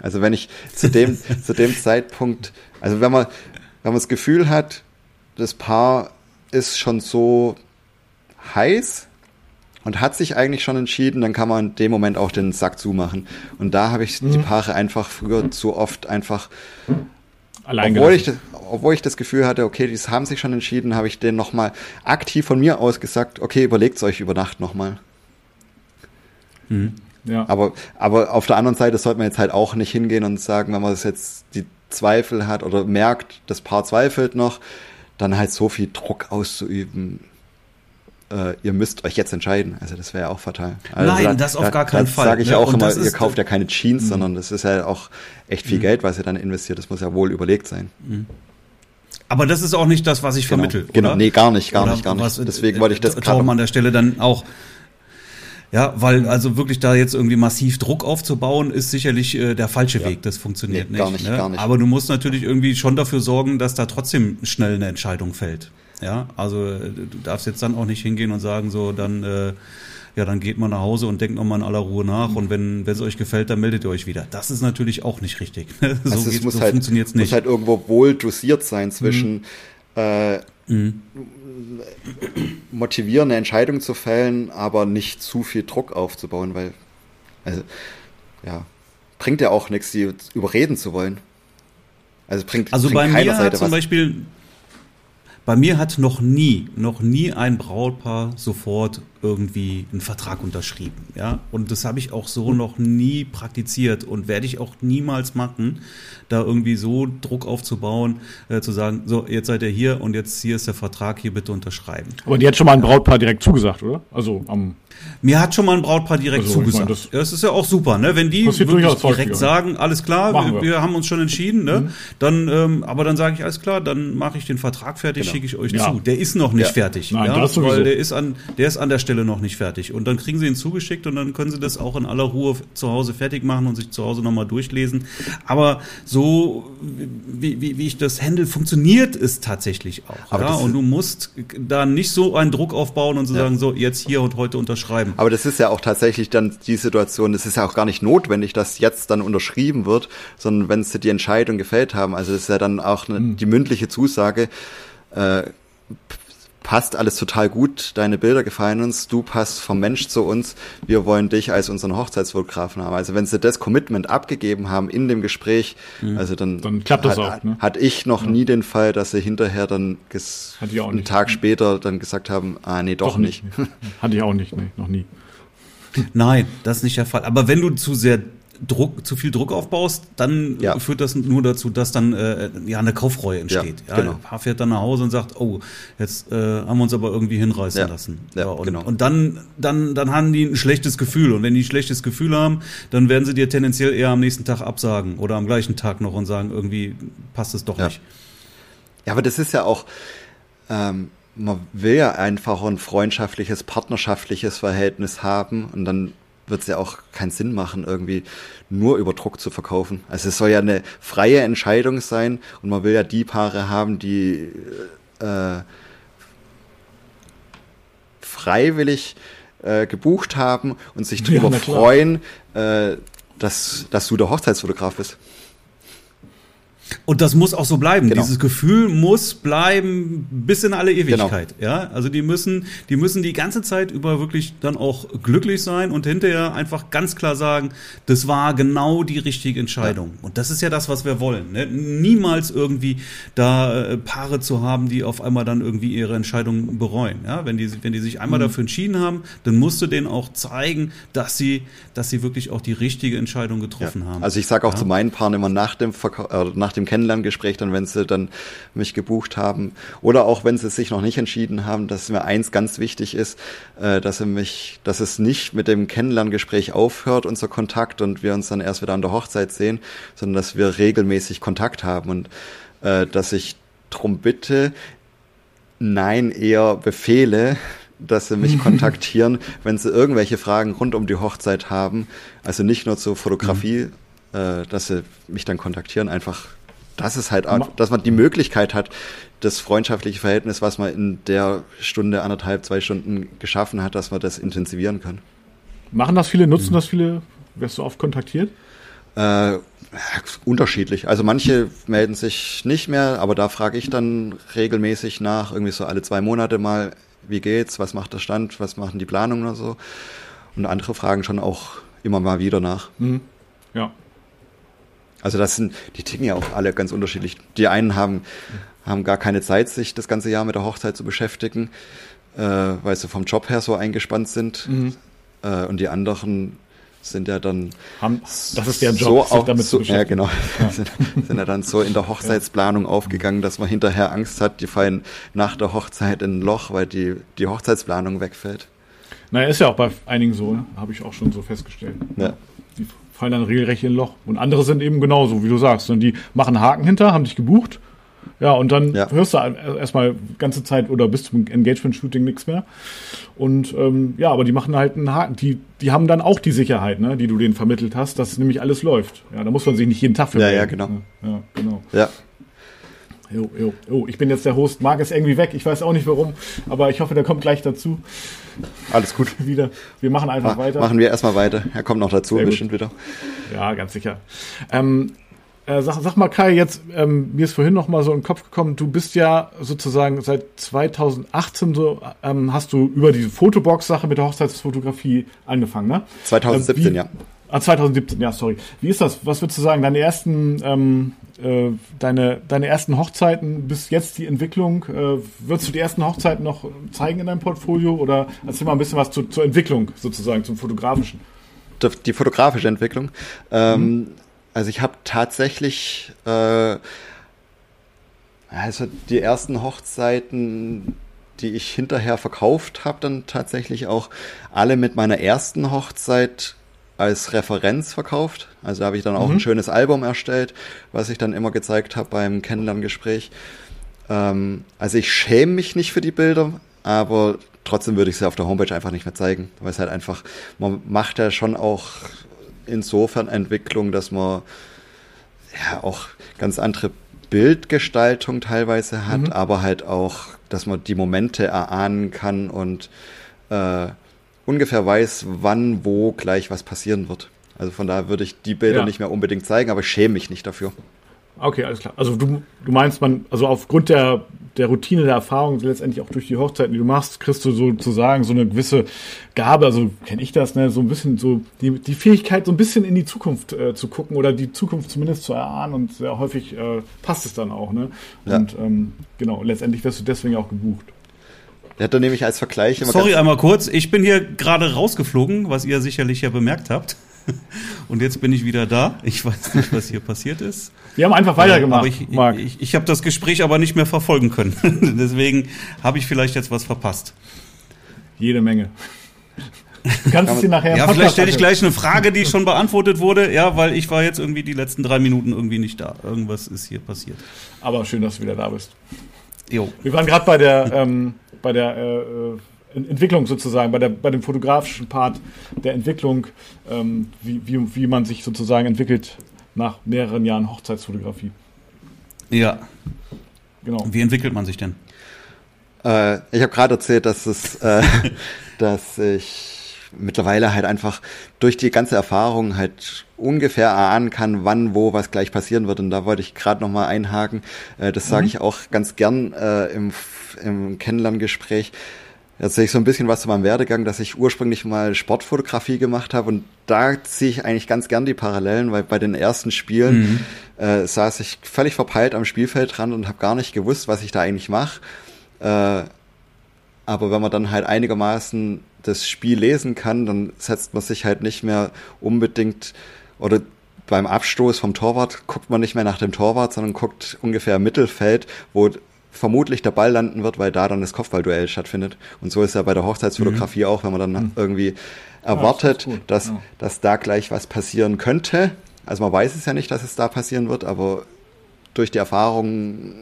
Also wenn ich zu dem, zu dem Zeitpunkt, also wenn man, wenn man das Gefühl hat, das Paar ist schon so heiß und hat sich eigentlich schon entschieden, dann kann man in dem Moment auch den Sack zumachen. Und da habe ich mhm. die Paare einfach früher zu oft einfach Allein obwohl ich, das, obwohl ich das Gefühl hatte, okay, die haben sich schon entschieden, habe ich denen nochmal aktiv von mir aus gesagt, okay, überlegt es euch über Nacht nochmal. Mhm. Ja. Aber, aber auf der anderen Seite sollte man jetzt halt auch nicht hingehen und sagen, wenn man das jetzt die Zweifel hat oder merkt, das Paar zweifelt noch, dann halt so viel Druck auszuüben, äh, ihr müsst euch jetzt entscheiden. Also das wäre ja auch fatal. Also Nein, da, das auf da, gar keinen Fall. sage ich ne? auch Und immer, ihr kauft ja keine Jeans, mh. sondern das ist ja auch echt viel mh. Geld, was ihr dann investiert. Das muss ja wohl überlegt sein. Mh. Aber das ist auch nicht das, was ich genau, vermittel. Genau, nee, gar nicht, gar oder nicht, gar nicht. Deswegen wollte ich das gerade. an der Stelle dann auch Ja, weil also wirklich da jetzt irgendwie massiv Druck aufzubauen, ist sicherlich äh, der falsche ja. Weg. Das funktioniert nee, nicht, gar nicht, ne? gar nicht. Aber du musst natürlich irgendwie schon dafür sorgen, dass da trotzdem schnell eine Entscheidung fällt. Ja, also äh, du darfst jetzt dann auch nicht hingehen und sagen, so, dann, äh, ja, dann geht man nach Hause und denkt nochmal in aller Ruhe nach und wenn wenn es euch gefällt, dann meldet ihr euch wieder. Das ist natürlich auch nicht richtig. so also es muss so halt, funktioniert's nicht. muss halt irgendwo wohl dosiert sein zwischen mhm. Äh, mhm. motivierende Entscheidungen zu fällen, aber nicht zu viel Druck aufzubauen, weil, also, ja, bringt ja auch nichts, die überreden zu wollen. Also bringt, also bringt bei mir hat zum was. Beispiel bei mir hat noch nie, noch nie ein Brautpaar sofort irgendwie einen Vertrag unterschrieben. Ja, und das habe ich auch so noch nie praktiziert und werde ich auch niemals machen, da irgendwie so Druck aufzubauen, äh, zu sagen, so, jetzt seid ihr hier und jetzt hier ist der Vertrag, hier bitte unterschreiben. Aber die hat schon mal ein Brautpaar direkt zugesagt, oder? Also am mir hat schon mal ein Brautpaar direkt also, zugesagt. Ich mein, das, das, ist ja auch super, ne? Wenn die wirklich direkt sagen, alles klar, wir. wir. haben uns schon entschieden, ne? Mhm. Dann, ähm, aber dann sage ich, alles klar, dann mache ich den Vertrag fertig, genau. schicke ich euch ja. zu. Der ist noch nicht ja. fertig, Nein, ja? Weil der ist an, der ist an der Stelle noch nicht fertig. Und dann kriegen sie ihn zugeschickt und dann können sie das auch in aller Ruhe zu Hause fertig machen und sich zu Hause nochmal durchlesen. Aber so wie, wie, wie ich das handle, funktioniert es tatsächlich auch. Aber ja? Und du musst da nicht so einen Druck aufbauen und so sagen, so jetzt hier und heute unterschreiben. Aber das ist ja auch tatsächlich dann die Situation, es ist ja auch gar nicht notwendig, dass jetzt dann unterschrieben wird, sondern wenn sie die Entscheidung gefällt haben, also das ist ja dann auch eine, mhm. die mündliche Zusage, äh, passt alles total gut, deine Bilder gefallen uns, du passt vom Mensch zu uns, wir wollen dich als unseren Hochzeitsfotografen haben. Also wenn sie das Commitment abgegeben haben in dem Gespräch, mhm. also dann, dann klappt das hat, auch. Ne? Hatte ich noch ja. nie den Fall, dass sie hinterher dann einen Tag später dann gesagt haben, ah nee, doch, doch nicht. nicht. Hatte ich auch nicht, nee, noch nie. Nein, das ist nicht der Fall. Aber wenn du zu sehr Druck, zu viel Druck aufbaust, dann ja. führt das nur dazu, dass dann äh, ja eine Kaufreue entsteht. Ja, genau. Ein Paar fährt dann nach Hause und sagt, oh, jetzt äh, haben wir uns aber irgendwie hinreißen ja. lassen. Ja, ja, und, genau. und dann, dann, dann haben die ein schlechtes Gefühl. Und wenn die ein schlechtes Gefühl haben, dann werden sie dir tendenziell eher am nächsten Tag absagen oder am gleichen Tag noch und sagen, irgendwie passt es doch nicht. Ja, aber das ist ja auch, ähm, man will ja einfach ein freundschaftliches, partnerschaftliches Verhältnis haben und dann wird es ja auch keinen Sinn machen, irgendwie nur über Druck zu verkaufen. Also es soll ja eine freie Entscheidung sein und man will ja die Paare haben, die äh, freiwillig äh, gebucht haben und sich darüber ja, freuen, äh, dass, dass du der Hochzeitsfotograf bist. Und das muss auch so bleiben. Genau. Dieses Gefühl muss bleiben bis in alle Ewigkeit. Genau. Ja, also die müssen, die müssen die ganze Zeit über wirklich dann auch glücklich sein und hinterher einfach ganz klar sagen, das war genau die richtige Entscheidung. Ja. Und das ist ja das, was wir wollen. Ne? Niemals irgendwie da äh, Paare zu haben, die auf einmal dann irgendwie ihre Entscheidung bereuen. Ja, wenn die, wenn die sich einmal mhm. dafür entschieden haben, dann musst du denen auch zeigen, dass sie, dass sie wirklich auch die richtige Entscheidung getroffen ja. haben. Also ich sage auch zu meinen Paaren immer nach dem Verkauf, äh, nach dem Kennenlerngespräch, dann wenn sie dann mich gebucht haben oder auch wenn sie sich noch nicht entschieden haben, dass mir eins ganz wichtig ist, äh, dass sie mich, dass es nicht mit dem Kennenlerngespräch aufhört, unser Kontakt und wir uns dann erst wieder an der Hochzeit sehen, sondern dass wir regelmäßig Kontakt haben und äh, dass ich drum bitte, nein, eher befehle, dass sie mich kontaktieren, wenn sie irgendwelche Fragen rund um die Hochzeit haben. Also nicht nur zur Fotografie, mhm. äh, dass sie mich dann kontaktieren, einfach das ist halt, dass man die Möglichkeit hat, das freundschaftliche Verhältnis, was man in der Stunde, anderthalb, zwei Stunden geschaffen hat, dass man das intensivieren kann. Machen das viele, nutzen mhm. das viele? Wirst du oft kontaktiert? Äh, unterschiedlich. Also manche melden sich nicht mehr, aber da frage ich dann regelmäßig nach, irgendwie so alle zwei Monate mal, wie geht's, was macht der Stand, was machen die Planungen oder so. Und andere fragen schon auch immer mal wieder nach. Mhm. Ja, also das sind, die ticken ja auch alle ganz unterschiedlich. Die einen haben, haben gar keine Zeit, sich das ganze Jahr mit der Hochzeit zu beschäftigen, äh, weil sie vom Job her so eingespannt sind. Mhm. Äh, und die anderen sind ja dann haben, das ist deren Job, so sich damit so, zu beschäftigen. Ja, genau. Ja. Sind, sind, ja dann so in der Hochzeitsplanung ja. aufgegangen, dass man hinterher Angst hat, die fallen nach der Hochzeit in ein Loch, weil die, die Hochzeitsplanung wegfällt. Naja, ist ja auch bei einigen so, ne? habe ich auch schon so festgestellt. Ja fallen dann regelrecht in ein Loch. Und andere sind eben genauso, wie du sagst. Und die machen Haken hinter, haben dich gebucht Ja, und dann ja. hörst du erstmal ganze Zeit oder bis zum Engagement-Shooting nichts mehr. Und ähm, ja, aber die machen halt einen Haken. Die, die haben dann auch die Sicherheit, ne, die du denen vermittelt hast, dass nämlich alles läuft. Ja, da muss man sich nicht jeden Tag für Ja, ja, genau. Ja, genau. Ja. Jo, jo, jo. Ich bin jetzt der Host. Marc ist irgendwie weg. Ich weiß auch nicht warum, aber ich hoffe, der kommt gleich dazu. Alles gut. wieder. Wir machen einfach Ma weiter. Machen wir erstmal weiter. Er kommt noch dazu, bestimmt wieder. Ja, ganz sicher. Ähm, äh, sag, sag mal, Kai, jetzt, ähm, mir ist vorhin noch mal so in den Kopf gekommen, du bist ja sozusagen seit 2018 so, ähm, hast du über diese Fotobox-Sache mit der Hochzeitsfotografie angefangen, ne? 2017, äh, wie, ja. Ah, 2017, ja, sorry. Wie ist das? Was würdest du sagen? Deine ersten, ähm, äh, deine, deine ersten Hochzeiten bis jetzt die Entwicklung? Äh, würdest du die ersten Hochzeiten noch zeigen in deinem Portfolio oder erzähl mal ein bisschen was zu, zur Entwicklung sozusagen, zum fotografischen? Die fotografische Entwicklung. Ähm, mhm. Also ich habe tatsächlich äh, also die ersten Hochzeiten, die ich hinterher verkauft habe, dann tatsächlich auch alle mit meiner ersten Hochzeit als Referenz verkauft. Also da habe ich dann auch mhm. ein schönes Album erstellt, was ich dann immer gezeigt habe beim Kennenlerngespräch. Ähm, also ich schäme mich nicht für die Bilder, aber trotzdem würde ich sie auf der Homepage einfach nicht mehr zeigen, weil es halt einfach, man macht ja schon auch insofern Entwicklung, dass man ja auch ganz andere Bildgestaltung teilweise hat, mhm. aber halt auch, dass man die Momente erahnen kann und äh, ungefähr weiß, wann, wo gleich was passieren wird. Also von daher würde ich die Bilder ja. nicht mehr unbedingt zeigen, aber ich schäme mich nicht dafür. Okay, alles klar. Also du, du meinst man, also aufgrund der, der Routine, der Erfahrung, letztendlich auch durch die Hochzeiten, die du machst, kriegst du sozusagen so eine gewisse Gabe, also kenne ich das, ne, so ein bisschen so die, die Fähigkeit, so ein bisschen in die Zukunft äh, zu gucken oder die Zukunft zumindest zu erahnen und sehr häufig äh, passt es dann auch, ne? Und ja. ähm, genau, letztendlich wirst du deswegen auch gebucht. Der hat dann nämlich als Vergleich immer Sorry, einmal kurz, ich bin hier gerade rausgeflogen, was ihr sicherlich ja bemerkt habt. Und jetzt bin ich wieder da. Ich weiß nicht, was hier passiert ist. Wir haben einfach weitergemacht. Aber ich, Marc. ich, ich habe das Gespräch aber nicht mehr verfolgen können. Deswegen habe ich vielleicht jetzt was verpasst. Jede Menge. Du kannst es dir nachher Ja, vielleicht stelle ich gleich eine Frage, die schon beantwortet wurde. Ja, weil ich war jetzt irgendwie die letzten drei Minuten irgendwie nicht da. Irgendwas ist hier passiert. Aber schön, dass du wieder da bist. Jo. Wir waren gerade bei der, ähm, bei der äh, äh Entwicklung sozusagen, bei, der, bei dem fotografischen Part der Entwicklung, ähm, wie, wie, wie man sich sozusagen entwickelt nach mehreren Jahren Hochzeitsfotografie. Ja. Genau. Wie entwickelt man sich denn? Äh, ich habe gerade erzählt, dass es, äh, dass ich mittlerweile halt einfach durch die ganze Erfahrung halt ungefähr erahnen kann, wann, wo, was gleich passieren wird. Und da wollte ich gerade nochmal einhaken. Äh, das sage mhm. ich auch ganz gern äh, im, im Kennenlerngespräch. Jetzt sehe ich so ein bisschen was zu meinem Werdegang, dass ich ursprünglich mal Sportfotografie gemacht habe und da ziehe ich eigentlich ganz gern die Parallelen, weil bei den ersten Spielen mhm. äh, saß ich völlig verpeilt am Spielfeldrand und habe gar nicht gewusst, was ich da eigentlich mache. Äh, aber wenn man dann halt einigermaßen das Spiel lesen kann, dann setzt man sich halt nicht mehr unbedingt oder beim Abstoß vom Torwart guckt man nicht mehr nach dem Torwart, sondern guckt ungefähr Mittelfeld, wo vermutlich der Ball landen wird, weil da dann das Kopfballduell stattfindet. Und so ist ja bei der Hochzeitsfotografie mhm. auch, wenn man dann mhm. irgendwie erwartet, ja, das dass, ja. dass da gleich was passieren könnte. Also man weiß es ja nicht, dass es da passieren wird, aber durch die Erfahrung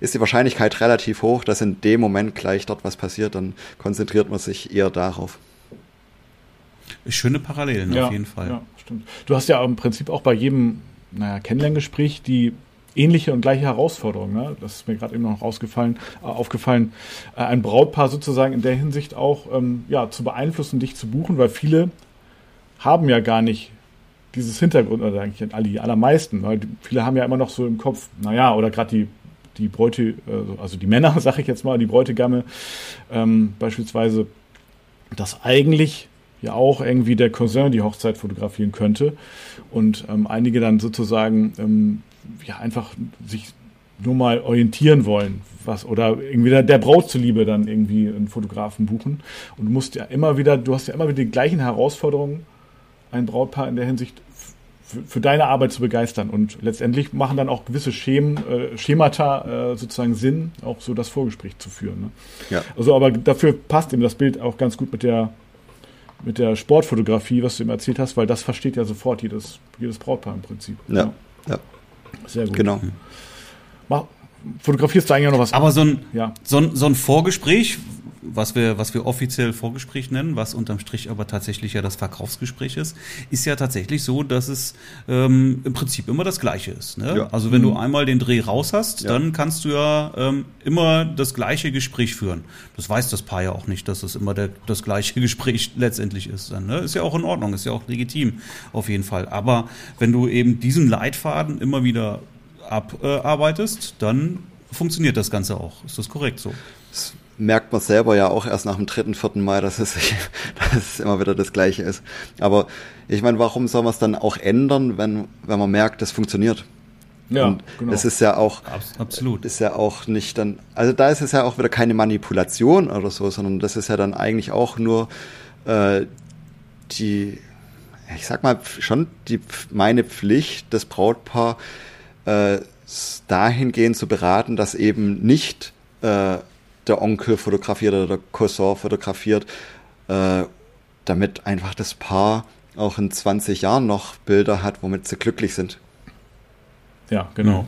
ist die Wahrscheinlichkeit relativ hoch, dass in dem Moment gleich dort was passiert. Dann konzentriert man sich eher darauf. Schöne Parallelen ja, auf jeden Fall. Ja, stimmt. Du hast ja im Prinzip auch bei jedem naja, Kennenlerngespräch die ähnliche und gleiche Herausforderung. Ne? Das ist mir gerade eben noch ausgefallen, äh, aufgefallen, äh, ein Brautpaar sozusagen in der Hinsicht auch ähm, ja, zu beeinflussen, dich zu buchen, weil viele haben ja gar nicht dieses Hintergrund, oder eigentlich alle, die allermeisten, weil die, viele haben ja immer noch so im Kopf, naja, oder gerade die, die Bräute, äh, also die Männer, sag ich jetzt mal, die Bräutigamme ähm, beispielsweise, dass eigentlich ja auch irgendwie der Cousin die Hochzeit fotografieren könnte und ähm, einige dann sozusagen ähm, ja einfach sich nur mal orientieren wollen, was oder irgendwie der, der Braut zuliebe dann irgendwie einen Fotografen buchen und du musst ja immer wieder, du hast ja immer wieder die gleichen Herausforderungen, ein Brautpaar in der Hinsicht für deine Arbeit zu begeistern und letztendlich machen dann auch gewisse Schemen, äh, Schemata äh, sozusagen Sinn, auch so das Vorgespräch zu führen. Ne? Ja. Also aber dafür passt eben das Bild auch ganz gut mit der mit der Sportfotografie, was du ihm erzählt hast, weil das versteht ja sofort jedes, jedes Brautpaar im Prinzip. Ja. ja. Sehr gut. Genau. Mach, fotografierst du eigentlich auch noch was? Aber so ein, ja. so ein, so ein Vorgespräch, was wir, was wir offiziell Vorgespräch nennen, was unterm Strich aber tatsächlich ja das Verkaufsgespräch ist, ist ja tatsächlich so, dass es ähm, im Prinzip immer das Gleiche ist. Ne? Ja. Also wenn mhm. du einmal den Dreh raus hast, ja. dann kannst du ja ähm, immer das gleiche Gespräch führen. Das weiß das Paar ja auch nicht, dass es immer der, das gleiche Gespräch letztendlich ist. Dann, ne? Ist ja auch in Ordnung, ist ja auch legitim auf jeden Fall. Aber wenn du eben diesen Leitfaden immer wieder abarbeitest, dann funktioniert das Ganze auch. Ist das korrekt so? Merkt man selber ja auch erst nach dem dritten, vierten Mal, dass es, dass es immer wieder das Gleiche ist. Aber ich meine, warum soll man es dann auch ändern, wenn, wenn man merkt, das funktioniert? Ja, und genau. Das ist ja auch, absolut, ist ja auch nicht dann, also da ist es ja auch wieder keine Manipulation oder so, sondern das ist ja dann eigentlich auch nur äh, die, ich sag mal schon die meine Pflicht, das Brautpaar äh, dahingehend zu beraten, dass eben nicht äh, der Onkel fotografiert oder der Cousin fotografiert, äh, damit einfach das Paar auch in 20 Jahren noch Bilder hat, womit sie glücklich sind. Ja, genau.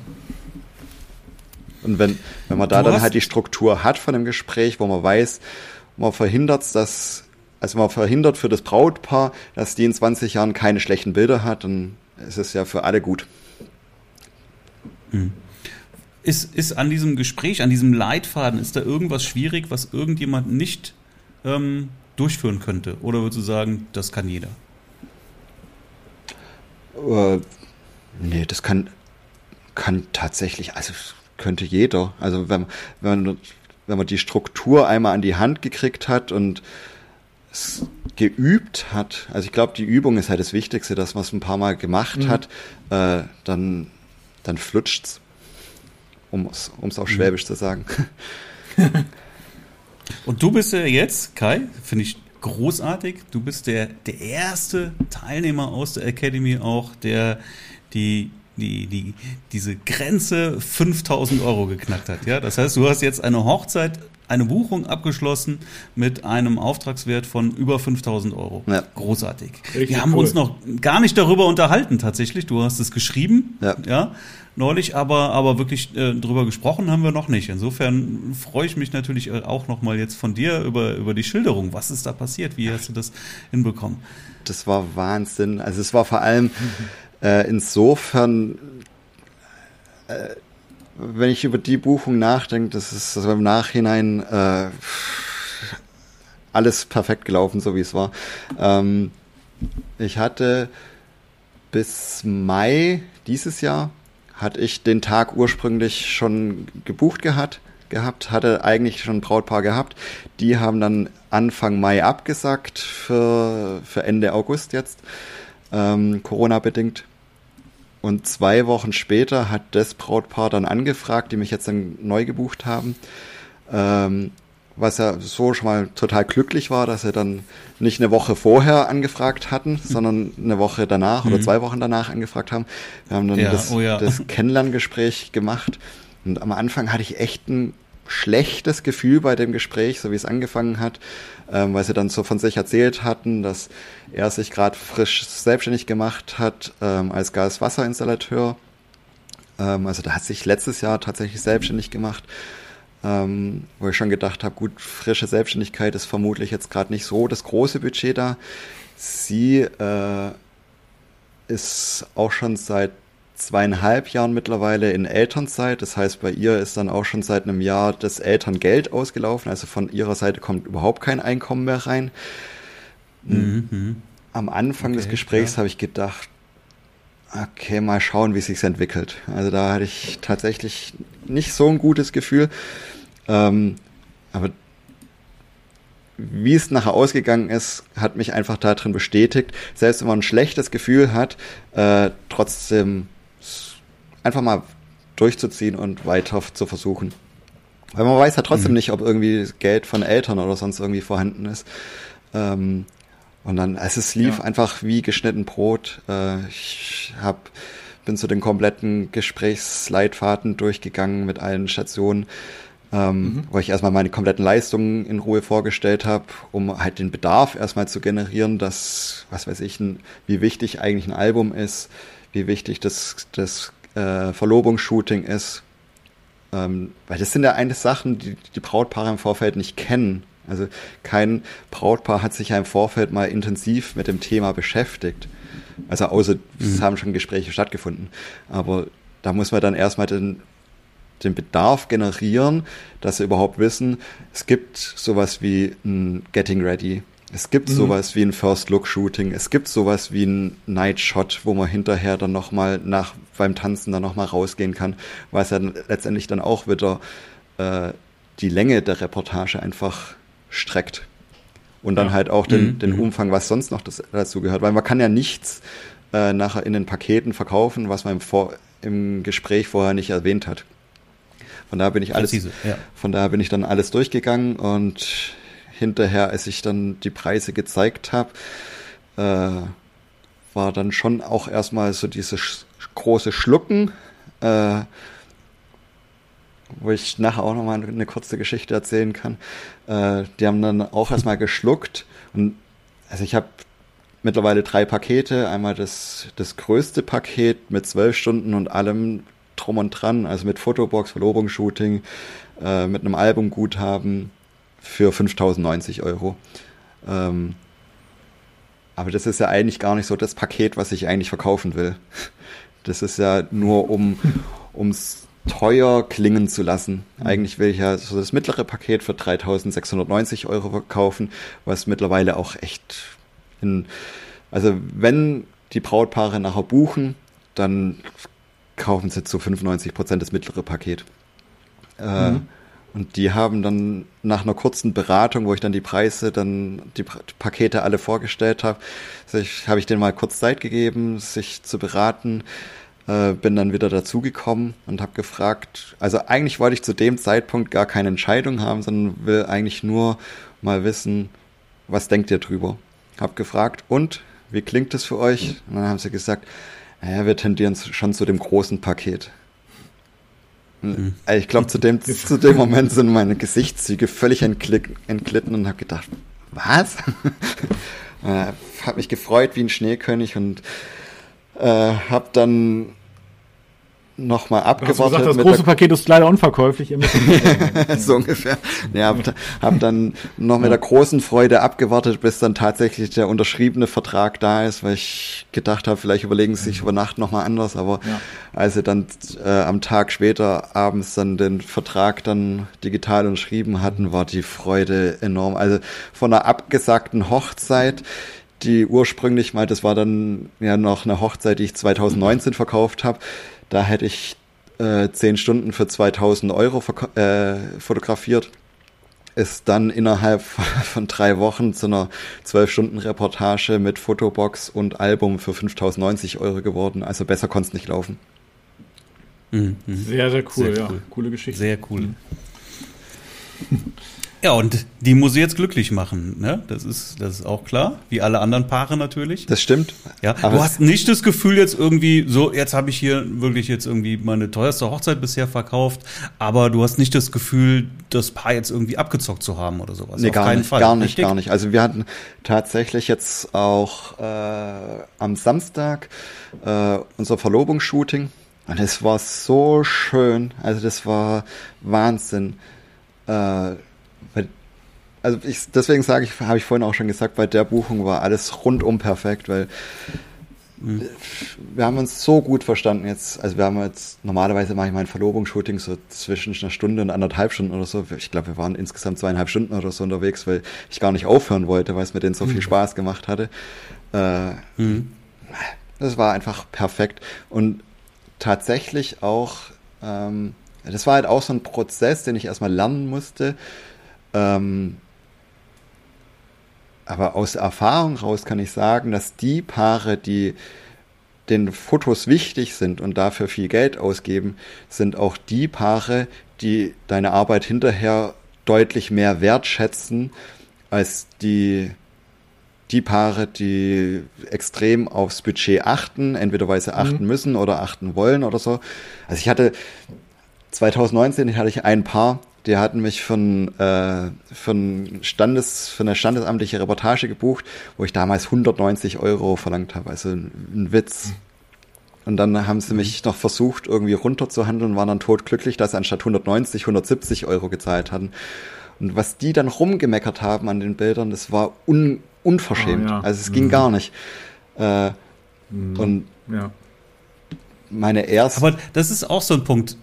Und wenn, wenn man da du dann halt die Struktur hat von dem Gespräch, wo man weiß, man verhindert dass, also man verhindert für das Brautpaar, dass die in 20 Jahren keine schlechten Bilder hat, dann ist es ja für alle gut. Mhm. Ist, ist an diesem Gespräch, an diesem Leitfaden, ist da irgendwas schwierig, was irgendjemand nicht ähm, durchführen könnte? Oder würdest du sagen, das kann jeder? Äh, nee, das kann, kann tatsächlich, also könnte jeder. Also wenn, wenn, wenn man die Struktur einmal an die Hand gekriegt hat und es geübt hat, also ich glaube, die Übung ist halt das Wichtigste, dass man es ein paar Mal gemacht mhm. hat, äh, dann, dann flutscht's um es auf mhm. Schwäbisch zu sagen. Und du bist ja jetzt, Kai, finde ich großartig. Du bist der, der erste Teilnehmer aus der Academy auch, der die, die, die, diese Grenze 5000 Euro geknackt hat. Ja, das heißt, du hast jetzt eine Hochzeit eine Buchung abgeschlossen mit einem Auftragswert von über 5000 Euro. Ja. Großartig. Richtig Wir haben cool. uns noch gar nicht darüber unterhalten, tatsächlich. Du hast es geschrieben, ja, ja neulich, aber, aber wirklich äh, drüber gesprochen haben wir noch nicht. Insofern freue ich mich natürlich äh, auch nochmal jetzt von dir über, über die Schilderung. Was ist da passiert? Wie hast du das hinbekommen? Das war Wahnsinn. Also es war vor allem äh, insofern äh, wenn ich über die Buchung nachdenke, das ist also im Nachhinein äh, alles perfekt gelaufen, so wie es war. Ähm, ich hatte bis Mai dieses Jahr hatte ich den Tag ursprünglich schon gebucht gehabt, gehabt, hatte eigentlich schon ein Brautpaar gehabt. Die haben dann Anfang Mai abgesagt für, für Ende August jetzt, ähm, Corona bedingt. Und zwei Wochen später hat das Brautpaar dann angefragt, die mich jetzt dann neu gebucht haben. Ähm, was ja so schon mal total glücklich war, dass sie dann nicht eine Woche vorher angefragt hatten, mhm. sondern eine Woche danach mhm. oder zwei Wochen danach angefragt haben. Wir haben dann ja, das, oh ja. das Kennenlerngespräch gemacht und am Anfang hatte ich echt ein schlechtes Gefühl bei dem Gespräch, so wie es angefangen hat, ähm, weil sie dann so von sich erzählt hatten, dass er sich gerade frisch selbstständig gemacht hat ähm, als Gaswasserinstallateur. Ähm, also da hat sich letztes Jahr tatsächlich selbstständig gemacht, ähm, wo ich schon gedacht habe, gut, frische Selbstständigkeit ist vermutlich jetzt gerade nicht so das große Budget da. Sie äh, ist auch schon seit zweieinhalb Jahren mittlerweile in Elternzeit. Das heißt, bei ihr ist dann auch schon seit einem Jahr das Elterngeld ausgelaufen. Also von ihrer Seite kommt überhaupt kein Einkommen mehr rein. Mhm. Am Anfang okay, des Gesprächs ja. habe ich gedacht, okay, mal schauen, wie sich entwickelt. Also da hatte ich tatsächlich nicht so ein gutes Gefühl. Ähm, aber wie es nachher ausgegangen ist, hat mich einfach darin bestätigt, selbst wenn man ein schlechtes Gefühl hat, äh, trotzdem einfach mal durchzuziehen und weiter zu versuchen. Weil man weiß ja trotzdem mhm. nicht, ob irgendwie Geld von Eltern oder sonst irgendwie vorhanden ist. Ähm, und dann, also es lief ja. einfach wie geschnitten Brot. Äh, ich hab, bin zu den kompletten Gesprächsleitfaden durchgegangen mit allen Stationen, ähm, mhm. wo ich erstmal meine kompletten Leistungen in Ruhe vorgestellt habe, um halt den Bedarf erstmal zu generieren, dass, was weiß ich, ein, wie wichtig eigentlich ein Album ist, wie wichtig das, das äh, Verlobungsshooting ist, Ähm, weil das sind ja eigentlich Sachen, die die Brautpaare im Vorfeld nicht kennen. Also kein Brautpaar hat sich ja im Vorfeld mal intensiv mit dem Thema beschäftigt. Also außer es mhm. haben schon Gespräche stattgefunden. Aber da muss man dann erstmal den, den Bedarf generieren, dass sie überhaupt wissen, es gibt sowas wie ein Getting Ready. Es gibt mhm. sowas wie ein First Look Shooting. Es gibt sowas wie ein Night Shot, wo man hinterher dann nochmal nach, beim Tanzen dann nochmal rausgehen kann, was ja letztendlich dann auch wieder äh, die Länge der Reportage einfach streckt. Und dann ja. halt auch den, mhm. den mhm. Umfang, was sonst noch das, dazu gehört. Weil man kann ja nichts äh, nachher in den Paketen verkaufen, was man im, Vor im Gespräch vorher nicht erwähnt hat. Von daher bin ich alles, Präzise, ja. von daher bin ich dann alles durchgegangen und hinterher, als ich dann die Preise gezeigt habe, äh, war dann schon auch erstmal so dieses große Schlucken, äh, wo ich nachher auch nochmal eine kurze Geschichte erzählen kann. Äh, die haben dann auch erstmal geschluckt und also ich habe mittlerweile drei Pakete. Einmal das, das größte Paket mit zwölf Stunden und allem drum und dran, also mit Fotobox, Verlobungsshooting, äh, mit einem Albumguthaben für 5090 Euro. Ähm, aber das ist ja eigentlich gar nicht so das Paket, was ich eigentlich verkaufen will. Das ist ja nur um ums teuer klingen zu lassen. Mhm. Eigentlich will ich ja so das mittlere Paket für 3690 Euro verkaufen, was mittlerweile auch echt in, also wenn die Brautpaare nachher buchen, dann kaufen sie zu 95 Prozent das mittlere Paket. Äh, mhm. Und die haben dann nach einer kurzen Beratung, wo ich dann die Preise, dann die Pakete alle vorgestellt habe, habe ich denen mal kurz Zeit gegeben, sich zu beraten. Äh, bin dann wieder dazugekommen und habe gefragt, also eigentlich wollte ich zu dem Zeitpunkt gar keine Entscheidung haben, sondern will eigentlich nur mal wissen, was denkt ihr drüber? Hab gefragt, und wie klingt es für euch? Und dann haben sie gesagt, naja, wir tendieren schon zu dem großen Paket. Mhm. Ich glaube, zu dem, zu dem Moment sind meine Gesichtszüge völlig entglitten und habe gedacht, was? äh, habe mich gefreut wie ein Schneekönig und äh, habe dann nochmal abgewartet. Gesagt, das große Paket ist leider unverkäuflich. so ungefähr. Ja, hab, hab dann noch mit der großen Freude abgewartet, bis dann tatsächlich der unterschriebene Vertrag da ist, weil ich gedacht habe, vielleicht überlegen sie sich über Nacht nochmal anders, aber ja. als sie dann äh, am Tag später abends dann den Vertrag dann digital unterschrieben hatten, war die Freude enorm. Also von einer abgesagten Hochzeit, die ursprünglich mal, das war dann ja noch eine Hochzeit, die ich 2019 verkauft habe, da hätte ich äh, zehn Stunden für 2000 Euro äh, fotografiert. Ist dann innerhalb von drei Wochen zu einer zwölf Stunden Reportage mit Fotobox und Album für 5090 Euro geworden. Also besser konnte es nicht laufen. Mhm. Sehr, sehr cool, sehr ja. Cool. Coole Geschichte. Sehr cool. Ja, und die muss sie jetzt glücklich machen, ne? Das ist, das ist auch klar, wie alle anderen Paare natürlich. Das stimmt. Ja, aber du hast nicht das Gefühl jetzt irgendwie, so, jetzt habe ich hier wirklich jetzt irgendwie meine teuerste Hochzeit bisher verkauft, aber du hast nicht das Gefühl, das Paar jetzt irgendwie abgezockt zu haben oder sowas. Nee, Auf gar nicht, Fall. gar nicht, Richtig? gar nicht. Also wir hatten tatsächlich jetzt auch äh, am Samstag äh, unser Verlobungsshooting und es war so schön, also das war Wahnsinn. Äh, also ich, deswegen sage ich, habe ich vorhin auch schon gesagt, bei der Buchung war alles rundum perfekt, weil mhm. wir haben uns so gut verstanden jetzt. Also wir haben jetzt, normalerweise mache ich mein Verlobungsshooting so zwischen einer Stunde und anderthalb Stunden oder so. Ich glaube, wir waren insgesamt zweieinhalb Stunden oder so unterwegs, weil ich gar nicht aufhören wollte, weil es mir denen so mhm. viel Spaß gemacht hatte. Äh, mhm. Das war einfach perfekt. Und tatsächlich auch, ähm, das war halt auch so ein Prozess, den ich erstmal lernen musste. Ähm, aber aus Erfahrung raus kann ich sagen, dass die Paare, die den Fotos wichtig sind und dafür viel Geld ausgeben, sind auch die Paare, die deine Arbeit hinterher deutlich mehr wertschätzen als die die Paare, die extrem aufs Budget achten, entweder weil sie achten mhm. müssen oder achten wollen oder so. Also ich hatte 2019 hatte ich ein Paar, die hatten mich von, äh, von, Standes, für eine standesamtliche Reportage gebucht, wo ich damals 190 Euro verlangt habe. Also ein, ein Witz. Und dann haben sie mich noch versucht, irgendwie runterzuhandeln, waren dann totglücklich, dass sie anstatt 190, 170 Euro gezahlt hatten. Und was die dann rumgemeckert haben an den Bildern, das war un unverschämt. Oh, ja. Also es ging mhm. gar nicht. Äh, mhm. Und ja. meine erste. Aber das ist auch so ein Punkt.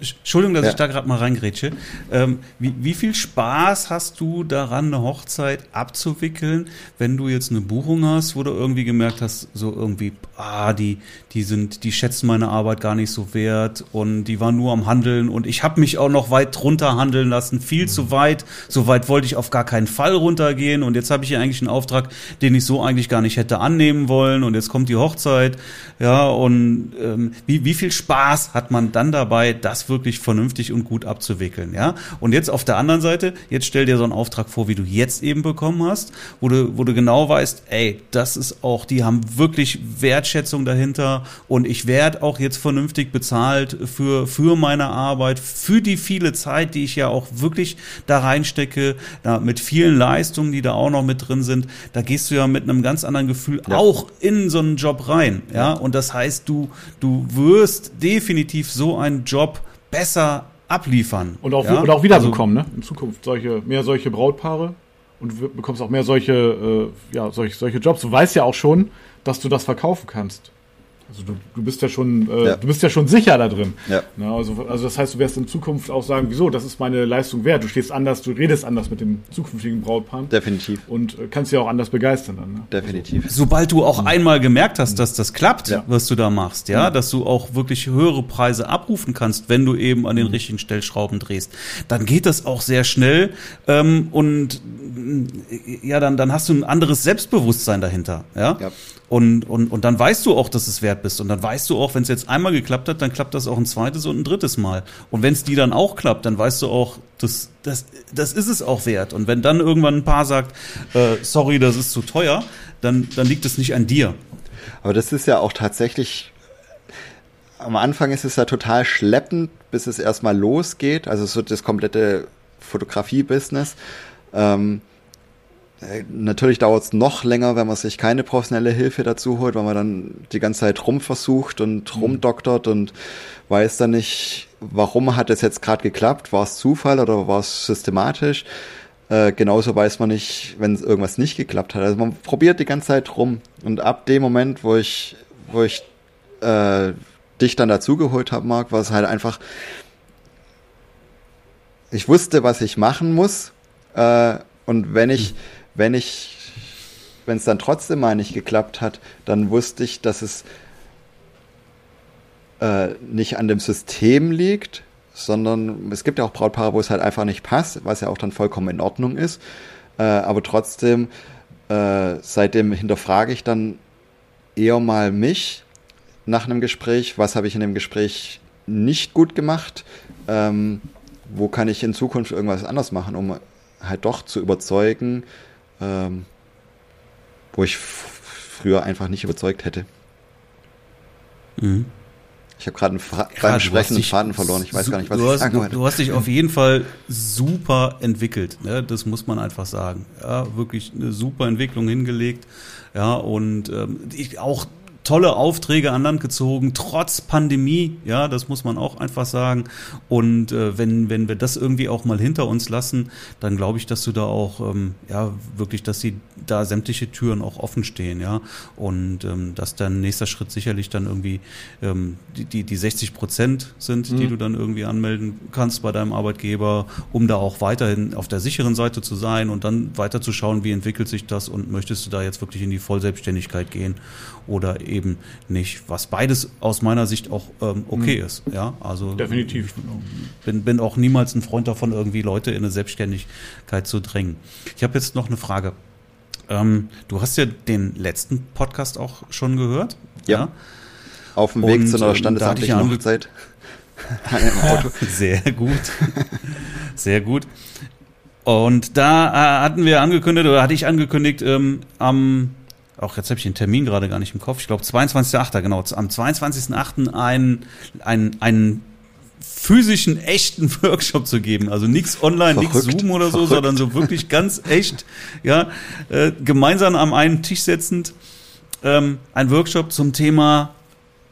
Entschuldigung, dass ja. ich da gerade mal reingrätsche. Ähm, wie, wie, viel Spaß hast du daran, eine Hochzeit abzuwickeln, wenn du jetzt eine Buchung hast, wo du irgendwie gemerkt hast, so irgendwie, ah, die, die sind, die schätzen meine Arbeit gar nicht so wert und die waren nur am Handeln und ich habe mich auch noch weit runter handeln lassen, viel mhm. zu weit. So weit wollte ich auf gar keinen Fall runtergehen und jetzt habe ich hier eigentlich einen Auftrag, den ich so eigentlich gar nicht hätte annehmen wollen und jetzt kommt die Hochzeit, ja und ähm, wie, wie viel Spaß hat man dann dabei, das wirklich vernünftig und gut abzuwickeln, ja. Und jetzt auf der anderen Seite, jetzt stell dir so einen Auftrag vor, wie du jetzt eben bekommen hast, wo du, wo du genau weißt, ey, das ist auch, die haben wirklich Wertschätzung dahinter und ich werde auch jetzt vernünftig bezahlt für, für meine Arbeit, für die viele Zeit, die ich ja auch wirklich da reinstecke, ja, mit vielen Leistungen, die da auch noch mit drin sind. Da gehst du ja mit einem ganz anderen Gefühl ja. auch in so einen Job rein, ja. Und das heißt, du, du wirst definitiv so einen Job besser abliefern. Und auch, ja? oder auch wiederbekommen, also, ne? In Zukunft solche, mehr solche Brautpaare und du bekommst auch mehr solche, äh, ja, solche, solche Jobs. Du weißt ja auch schon, dass du das verkaufen kannst. Also du, du bist ja schon, äh, ja. du bist ja schon sicher da drin. Ja. Na, also, also das heißt, du wirst in Zukunft auch sagen, wieso, das ist meine Leistung wert. Du stehst anders, du redest anders mit dem zukünftigen Brautpaar. Definitiv. Und äh, kannst dich auch anders begeistern dann. Ne? Definitiv. Also, sobald du auch mhm. einmal gemerkt hast, dass das klappt, ja. was du da machst, ja, mhm. dass du auch wirklich höhere Preise abrufen kannst, wenn du eben an den mhm. richtigen Stellschrauben drehst, dann geht das auch sehr schnell ähm, und ja, dann, dann hast du ein anderes Selbstbewusstsein dahinter. Ja. ja. Und, und, und dann weißt du auch, dass es wert bist. Und dann weißt du auch, wenn es jetzt einmal geklappt hat, dann klappt das auch ein zweites und ein drittes Mal. Und wenn es die dann auch klappt, dann weißt du auch, das, das, das ist es auch wert. Und wenn dann irgendwann ein Paar sagt, äh, sorry, das ist zu teuer, dann, dann liegt es nicht an dir. Aber das ist ja auch tatsächlich, am Anfang ist es ja total schleppend, bis es erstmal losgeht. Also so das komplette Fotografie-Business. Ähm, äh, natürlich dauert es noch länger, wenn man sich keine professionelle Hilfe dazu holt, weil man dann die ganze Zeit rumversucht und mhm. rumdoktert und weiß dann nicht, warum hat es jetzt gerade geklappt, war es Zufall oder war es systematisch. Äh, genauso weiß man nicht, wenn irgendwas nicht geklappt hat. Also man probiert die ganze Zeit rum und ab dem Moment, wo ich, wo ich äh, dich dann dazugeholt habe, Marc, war es halt einfach, ich wusste, was ich machen muss äh, und wenn ich mhm wenn ich, wenn es dann trotzdem mal nicht geklappt hat, dann wusste ich, dass es äh, nicht an dem System liegt, sondern es gibt ja auch Brautpaare, wo es halt einfach nicht passt, was ja auch dann vollkommen in Ordnung ist. Äh, aber trotzdem, äh, seitdem hinterfrage ich dann eher mal mich nach einem Gespräch, was habe ich in dem Gespräch nicht gut gemacht, ähm, wo kann ich in Zukunft irgendwas anders machen, um halt doch zu überzeugen, ähm, wo ich früher einfach nicht überzeugt hätte. Mhm. Ich habe gerade einen ja, beim Sprechen Faden verloren. Ich weiß gar nicht, was ich hast, sagen wollte. Du, du hast dich auf jeden Fall super entwickelt. Ne? Das muss man einfach sagen. Ja, wirklich eine super Entwicklung hingelegt. Ja, und ähm, ich auch tolle Aufträge an Land gezogen, trotz Pandemie, ja, das muss man auch einfach sagen. Und äh, wenn, wenn wir das irgendwie auch mal hinter uns lassen, dann glaube ich, dass du da auch, ähm, ja, wirklich, dass die da sämtliche Türen auch offen stehen, ja. Und ähm, dass dann nächster Schritt sicherlich dann irgendwie ähm, die, die, die 60 Prozent sind, mhm. die du dann irgendwie anmelden kannst bei deinem Arbeitgeber, um da auch weiterhin auf der sicheren Seite zu sein und dann weiter zu schauen, wie entwickelt sich das und möchtest du da jetzt wirklich in die Vollselbstständigkeit gehen oder eben nicht, was beides aus meiner Sicht auch ähm, okay mhm. ist. Ja, also definitiv. Bin, bin auch niemals ein Freund davon, irgendwie Leute in eine Selbstständigkeit zu drängen. Ich habe jetzt noch eine Frage. Ähm, du hast ja den letzten Podcast auch schon gehört. Ja. ja? Auf dem Weg Und, zu einer ähm, standesamtlichen Hochzeit. Sehr gut. Sehr gut. Und da äh, hatten wir angekündigt, oder hatte ich angekündigt, ähm, am auch jetzt habe ich den Termin gerade gar nicht im Kopf, ich glaube 22.8., genau, am 22.8. einen, einen, einen physischen, echten Workshop zu geben. Also nichts online, nichts Zoom oder so, verrückt. sondern so wirklich ganz echt, ja, äh, gemeinsam am einen Tisch setzend, ähm, ein Workshop zum Thema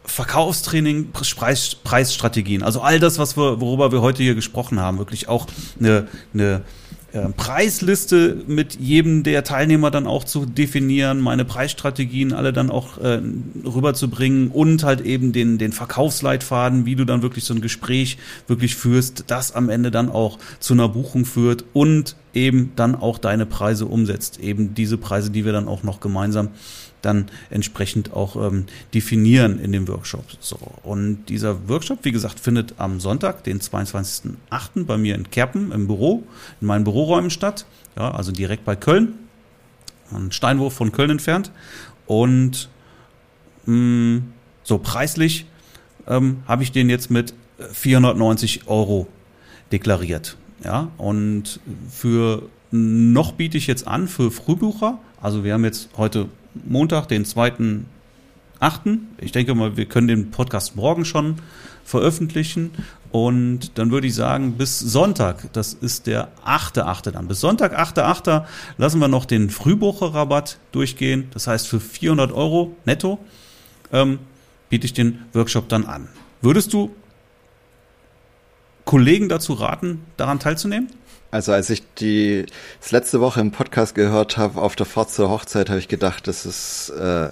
Verkaufstraining, Preis, Preisstrategien, also all das, was wir, worüber wir heute hier gesprochen haben, wirklich auch eine, eine Preisliste mit jedem der Teilnehmer dann auch zu definieren, meine Preisstrategien alle dann auch äh, rüberzubringen und halt eben den, den Verkaufsleitfaden, wie du dann wirklich so ein Gespräch wirklich führst, das am Ende dann auch zu einer Buchung führt und eben dann auch deine Preise umsetzt. Eben diese Preise, die wir dann auch noch gemeinsam dann entsprechend auch ähm, definieren in dem Workshop. So. Und dieser Workshop, wie gesagt, findet am Sonntag, den 22.08. bei mir in Kerpen im Büro, in meinen Büroräumen statt. Ja, also direkt bei Köln. Ein Steinwurf von Köln entfernt. Und mh, mm, so preislich ähm, habe ich den jetzt mit 490 Euro deklariert. Ja, und für noch biete ich jetzt an für Frühbucher. Also wir haben jetzt heute Montag, den 2.8. Ich denke mal, wir können den Podcast morgen schon veröffentlichen. Und dann würde ich sagen, bis Sonntag, das ist der 8.8. dann. Bis Sonntag, 8.8. lassen wir noch den Frühbucherrabatt durchgehen. Das heißt, für 400 Euro netto ähm, biete ich den Workshop dann an. Würdest du Kollegen dazu raten, daran teilzunehmen? Also als ich die das letzte Woche im Podcast gehört habe, auf der Fahrt zur Hochzeit, habe ich gedacht, das ist äh,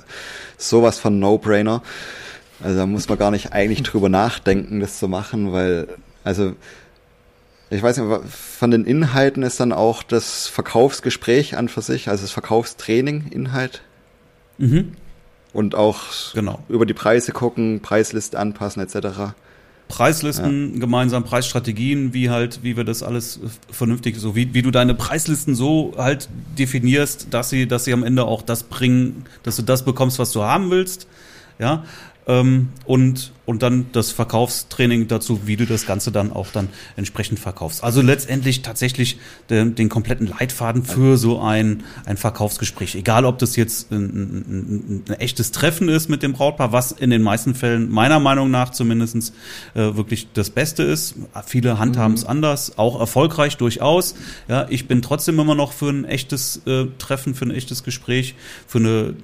sowas von No-Brainer. Also da muss man gar nicht eigentlich drüber nachdenken, das zu machen, weil, also ich weiß nicht, von den Inhalten ist dann auch das Verkaufsgespräch an für sich, also das Verkaufstraining Inhalt. Mhm. Und auch genau. über die Preise gucken, Preisliste anpassen etc. Preislisten, ja. gemeinsam Preisstrategien, wie halt, wie wir das alles vernünftig, so wie, wie du deine Preislisten so halt definierst, dass sie, dass sie am Ende auch das bringen, dass du das bekommst, was du haben willst. Ja, ähm, und, und dann das Verkaufstraining dazu, wie du das Ganze dann auch dann entsprechend verkaufst. Also letztendlich tatsächlich den, den kompletten Leitfaden für so ein, ein Verkaufsgespräch. Egal, ob das jetzt ein, ein, ein, echtes Treffen ist mit dem Brautpaar, was in den meisten Fällen meiner Meinung nach zumindestens äh, wirklich das Beste ist. Viele handhaben es mhm. anders, auch erfolgreich durchaus. Ja, ich bin trotzdem immer noch für ein echtes äh, Treffen, für ein echtes Gespräch, für eine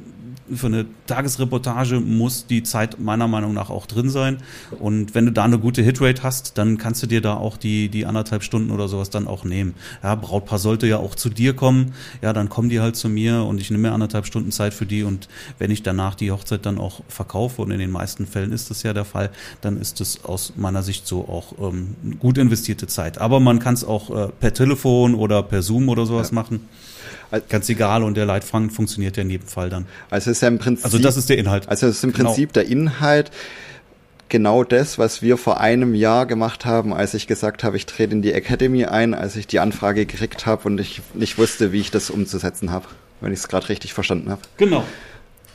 für eine Tagesreportage muss die Zeit meiner Meinung nach auch drin sein. Und wenn du da eine gute Hitrate hast, dann kannst du dir da auch die, die anderthalb Stunden oder sowas dann auch nehmen. Ja, Brautpaar sollte ja auch zu dir kommen. Ja, dann kommen die halt zu mir und ich nehme mir anderthalb Stunden Zeit für die. Und wenn ich danach die Hochzeit dann auch verkaufe, und in den meisten Fällen ist das ja der Fall, dann ist das aus meiner Sicht so auch ähm, gut investierte Zeit. Aber man kann es auch äh, per Telefon oder per Zoom oder sowas ja. machen. Ganz egal und der Leitfaden funktioniert ja in jedem Fall dann. Also ist ja im Prinzip. Also das ist der Inhalt. Also es ist im genau. Prinzip der Inhalt genau das, was wir vor einem Jahr gemacht haben, als ich gesagt habe, ich trete in die Academy ein, als ich die Anfrage gekriegt habe und ich nicht wusste, wie ich das umzusetzen habe, wenn ich es gerade richtig verstanden habe. Genau.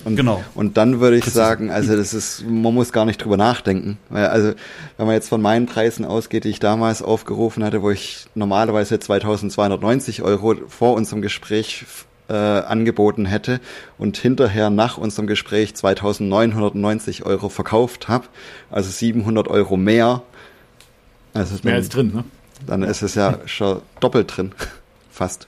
Und, genau. Und dann würde ich sagen, also das ist, man muss gar nicht drüber nachdenken. Also wenn man jetzt von meinen Preisen ausgeht, die ich damals aufgerufen hatte, wo ich normalerweise 2290 Euro vor unserem Gespräch äh, angeboten hätte und hinterher nach unserem Gespräch 2990 Euro verkauft habe, also 700 Euro mehr. Also mehr dann, als drin, ne? Dann ist es ja schon doppelt drin, fast.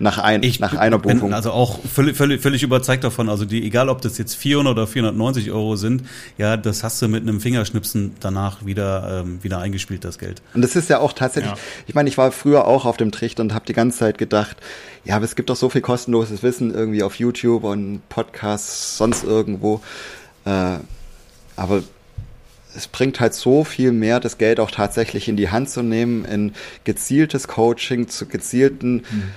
Nach, ein, ich nach einer Buchung. Bin also auch völlig, völlig, völlig überzeugt davon. Also die, egal ob das jetzt 400 oder 490 Euro sind, ja, das hast du mit einem Fingerschnipsen danach wieder, ähm, wieder eingespielt, das Geld. Und das ist ja auch tatsächlich, ja. ich meine, ich war früher auch auf dem Trichter und habe die ganze Zeit gedacht, ja, aber es gibt doch so viel kostenloses Wissen irgendwie auf YouTube und Podcasts, sonst irgendwo. Äh, aber es bringt halt so viel mehr, das Geld auch tatsächlich in die Hand zu nehmen, in gezieltes Coaching, zu gezielten mhm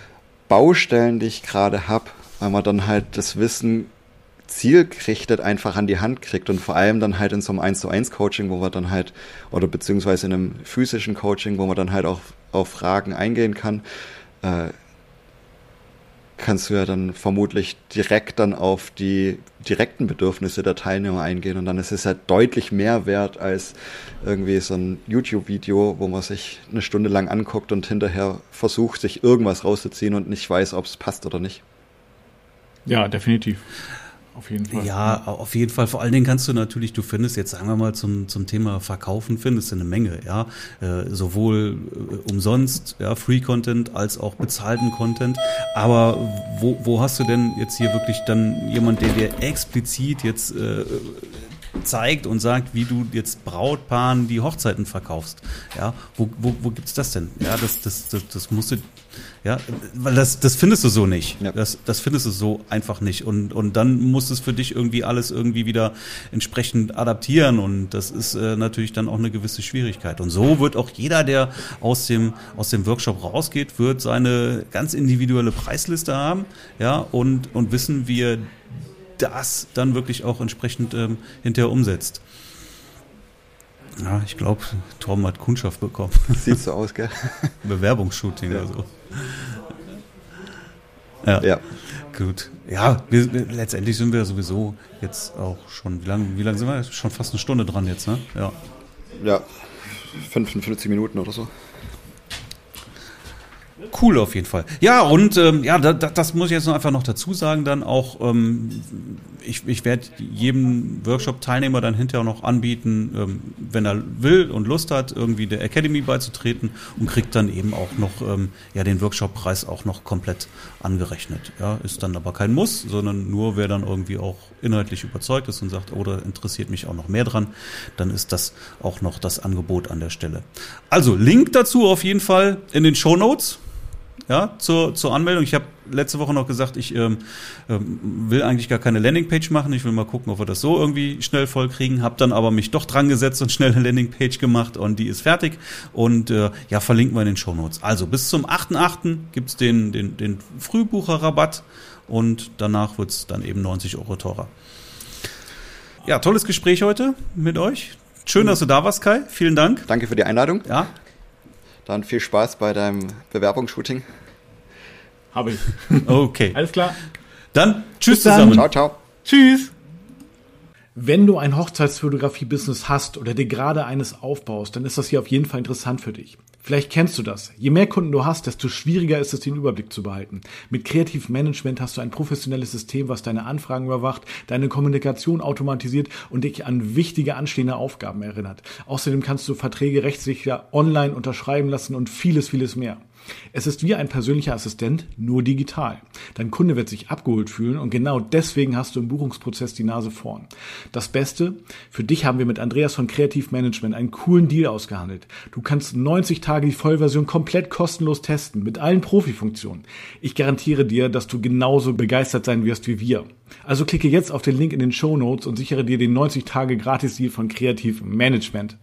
Baustellen, die ich gerade habe, weil man dann halt das Wissen zielgerichtet einfach an die Hand kriegt und vor allem dann halt in so einem 1 zu 1 Coaching, wo man dann halt, oder beziehungsweise in einem physischen Coaching, wo man dann halt auch auf Fragen eingehen kann, äh, kannst du ja dann vermutlich direkt dann auf die direkten Bedürfnisse der Teilnehmer eingehen und dann ist es ja deutlich mehr wert als irgendwie so ein YouTube-Video, wo man sich eine Stunde lang anguckt und hinterher versucht, sich irgendwas rauszuziehen und nicht weiß, ob es passt oder nicht. Ja, definitiv. Auf jeden Fall. Ja, auf jeden Fall. Vor allen Dingen kannst du natürlich, du findest jetzt, sagen wir mal, zum, zum Thema Verkaufen findest du eine Menge, ja. Äh, sowohl äh, umsonst, ja, Free Content als auch bezahlten Content. Aber wo, wo hast du denn jetzt hier wirklich dann jemand, der dir explizit jetzt äh, zeigt und sagt, wie du jetzt Brautpaaren die Hochzeiten verkaufst. Ja, wo, wo, wo gibt's das denn? Ja, das, das, das, das musst du, ja, weil das, das findest du so nicht. Ja. Das, das findest du so einfach nicht. Und, und dann musst du es für dich irgendwie alles irgendwie wieder entsprechend adaptieren. Und das ist äh, natürlich dann auch eine gewisse Schwierigkeit. Und so wird auch jeder, der aus dem, aus dem Workshop rausgeht, wird seine ganz individuelle Preisliste haben, ja, und, und wissen, wie er das dann wirklich auch entsprechend ähm, hinterher umsetzt. Ja, ich glaube, Torben hat Kundschaft bekommen. Sieht so aus, gell? Bewerbungsshooting ja. oder so. Ja. ja. Gut. Ja, wir, letztendlich sind wir sowieso jetzt auch schon, wie lange wie lang sind wir? Schon fast eine Stunde dran jetzt, ne? Ja. Ja, 55 Minuten oder so cool auf jeden Fall. Ja, und ähm, ja, da, das muss ich jetzt noch einfach noch dazu sagen, dann auch, ähm, ich, ich werde jedem Workshop-Teilnehmer dann hinterher noch anbieten, ähm, wenn er will und Lust hat, irgendwie der Academy beizutreten und kriegt dann eben auch noch ähm, ja, den Workshop-Preis auch noch komplett angerechnet. Ja, ist dann aber kein Muss, sondern nur wer dann irgendwie auch inhaltlich überzeugt ist und sagt, oh, da interessiert mich auch noch mehr dran, dann ist das auch noch das Angebot an der Stelle. Also, Link dazu auf jeden Fall in den Show Notes ja, zur, zur Anmeldung. Ich habe letzte Woche noch gesagt, ich ähm, ähm, will eigentlich gar keine Landingpage machen. Ich will mal gucken, ob wir das so irgendwie schnell voll kriegen. Habe dann aber mich doch dran gesetzt und schnell eine Landingpage gemacht und die ist fertig. Und äh, ja, verlinken wir in den Show Notes. Also bis zum 8.8. gibt's den, den, den Frühbucherrabatt und danach wird's dann eben 90 Euro teurer. Ja, tolles Gespräch heute mit euch. Schön, dass du da warst, Kai. Vielen Dank. Danke für die Einladung. Ja. Dann viel Spaß bei deinem Bewerbungsshooting. Habe ich. Okay. Alles klar. Dann tschüss zusammen. Ciao, ciao. Tschüss. Wenn du ein Hochzeitsfotografie-Business hast oder dir gerade eines aufbaust, dann ist das hier auf jeden Fall interessant für dich. Vielleicht kennst du das. Je mehr Kunden du hast, desto schwieriger ist es, den Überblick zu behalten. Mit Kreativmanagement hast du ein professionelles System, was deine Anfragen überwacht, deine Kommunikation automatisiert und dich an wichtige anstehende Aufgaben erinnert. Außerdem kannst du Verträge rechtssicher online unterschreiben lassen und vieles, vieles mehr. Es ist wie ein persönlicher Assistent, nur digital. Dein Kunde wird sich abgeholt fühlen und genau deswegen hast du im Buchungsprozess die Nase vorn. Das Beste, für dich haben wir mit Andreas von Kreativ Management einen coolen Deal ausgehandelt. Du kannst 90 Tage die Vollversion komplett kostenlos testen, mit allen Profifunktionen. Ich garantiere dir, dass du genauso begeistert sein wirst wie wir. Also klicke jetzt auf den Link in den Show Notes und sichere dir den 90 Tage Gratis-Deal von Kreativ Management.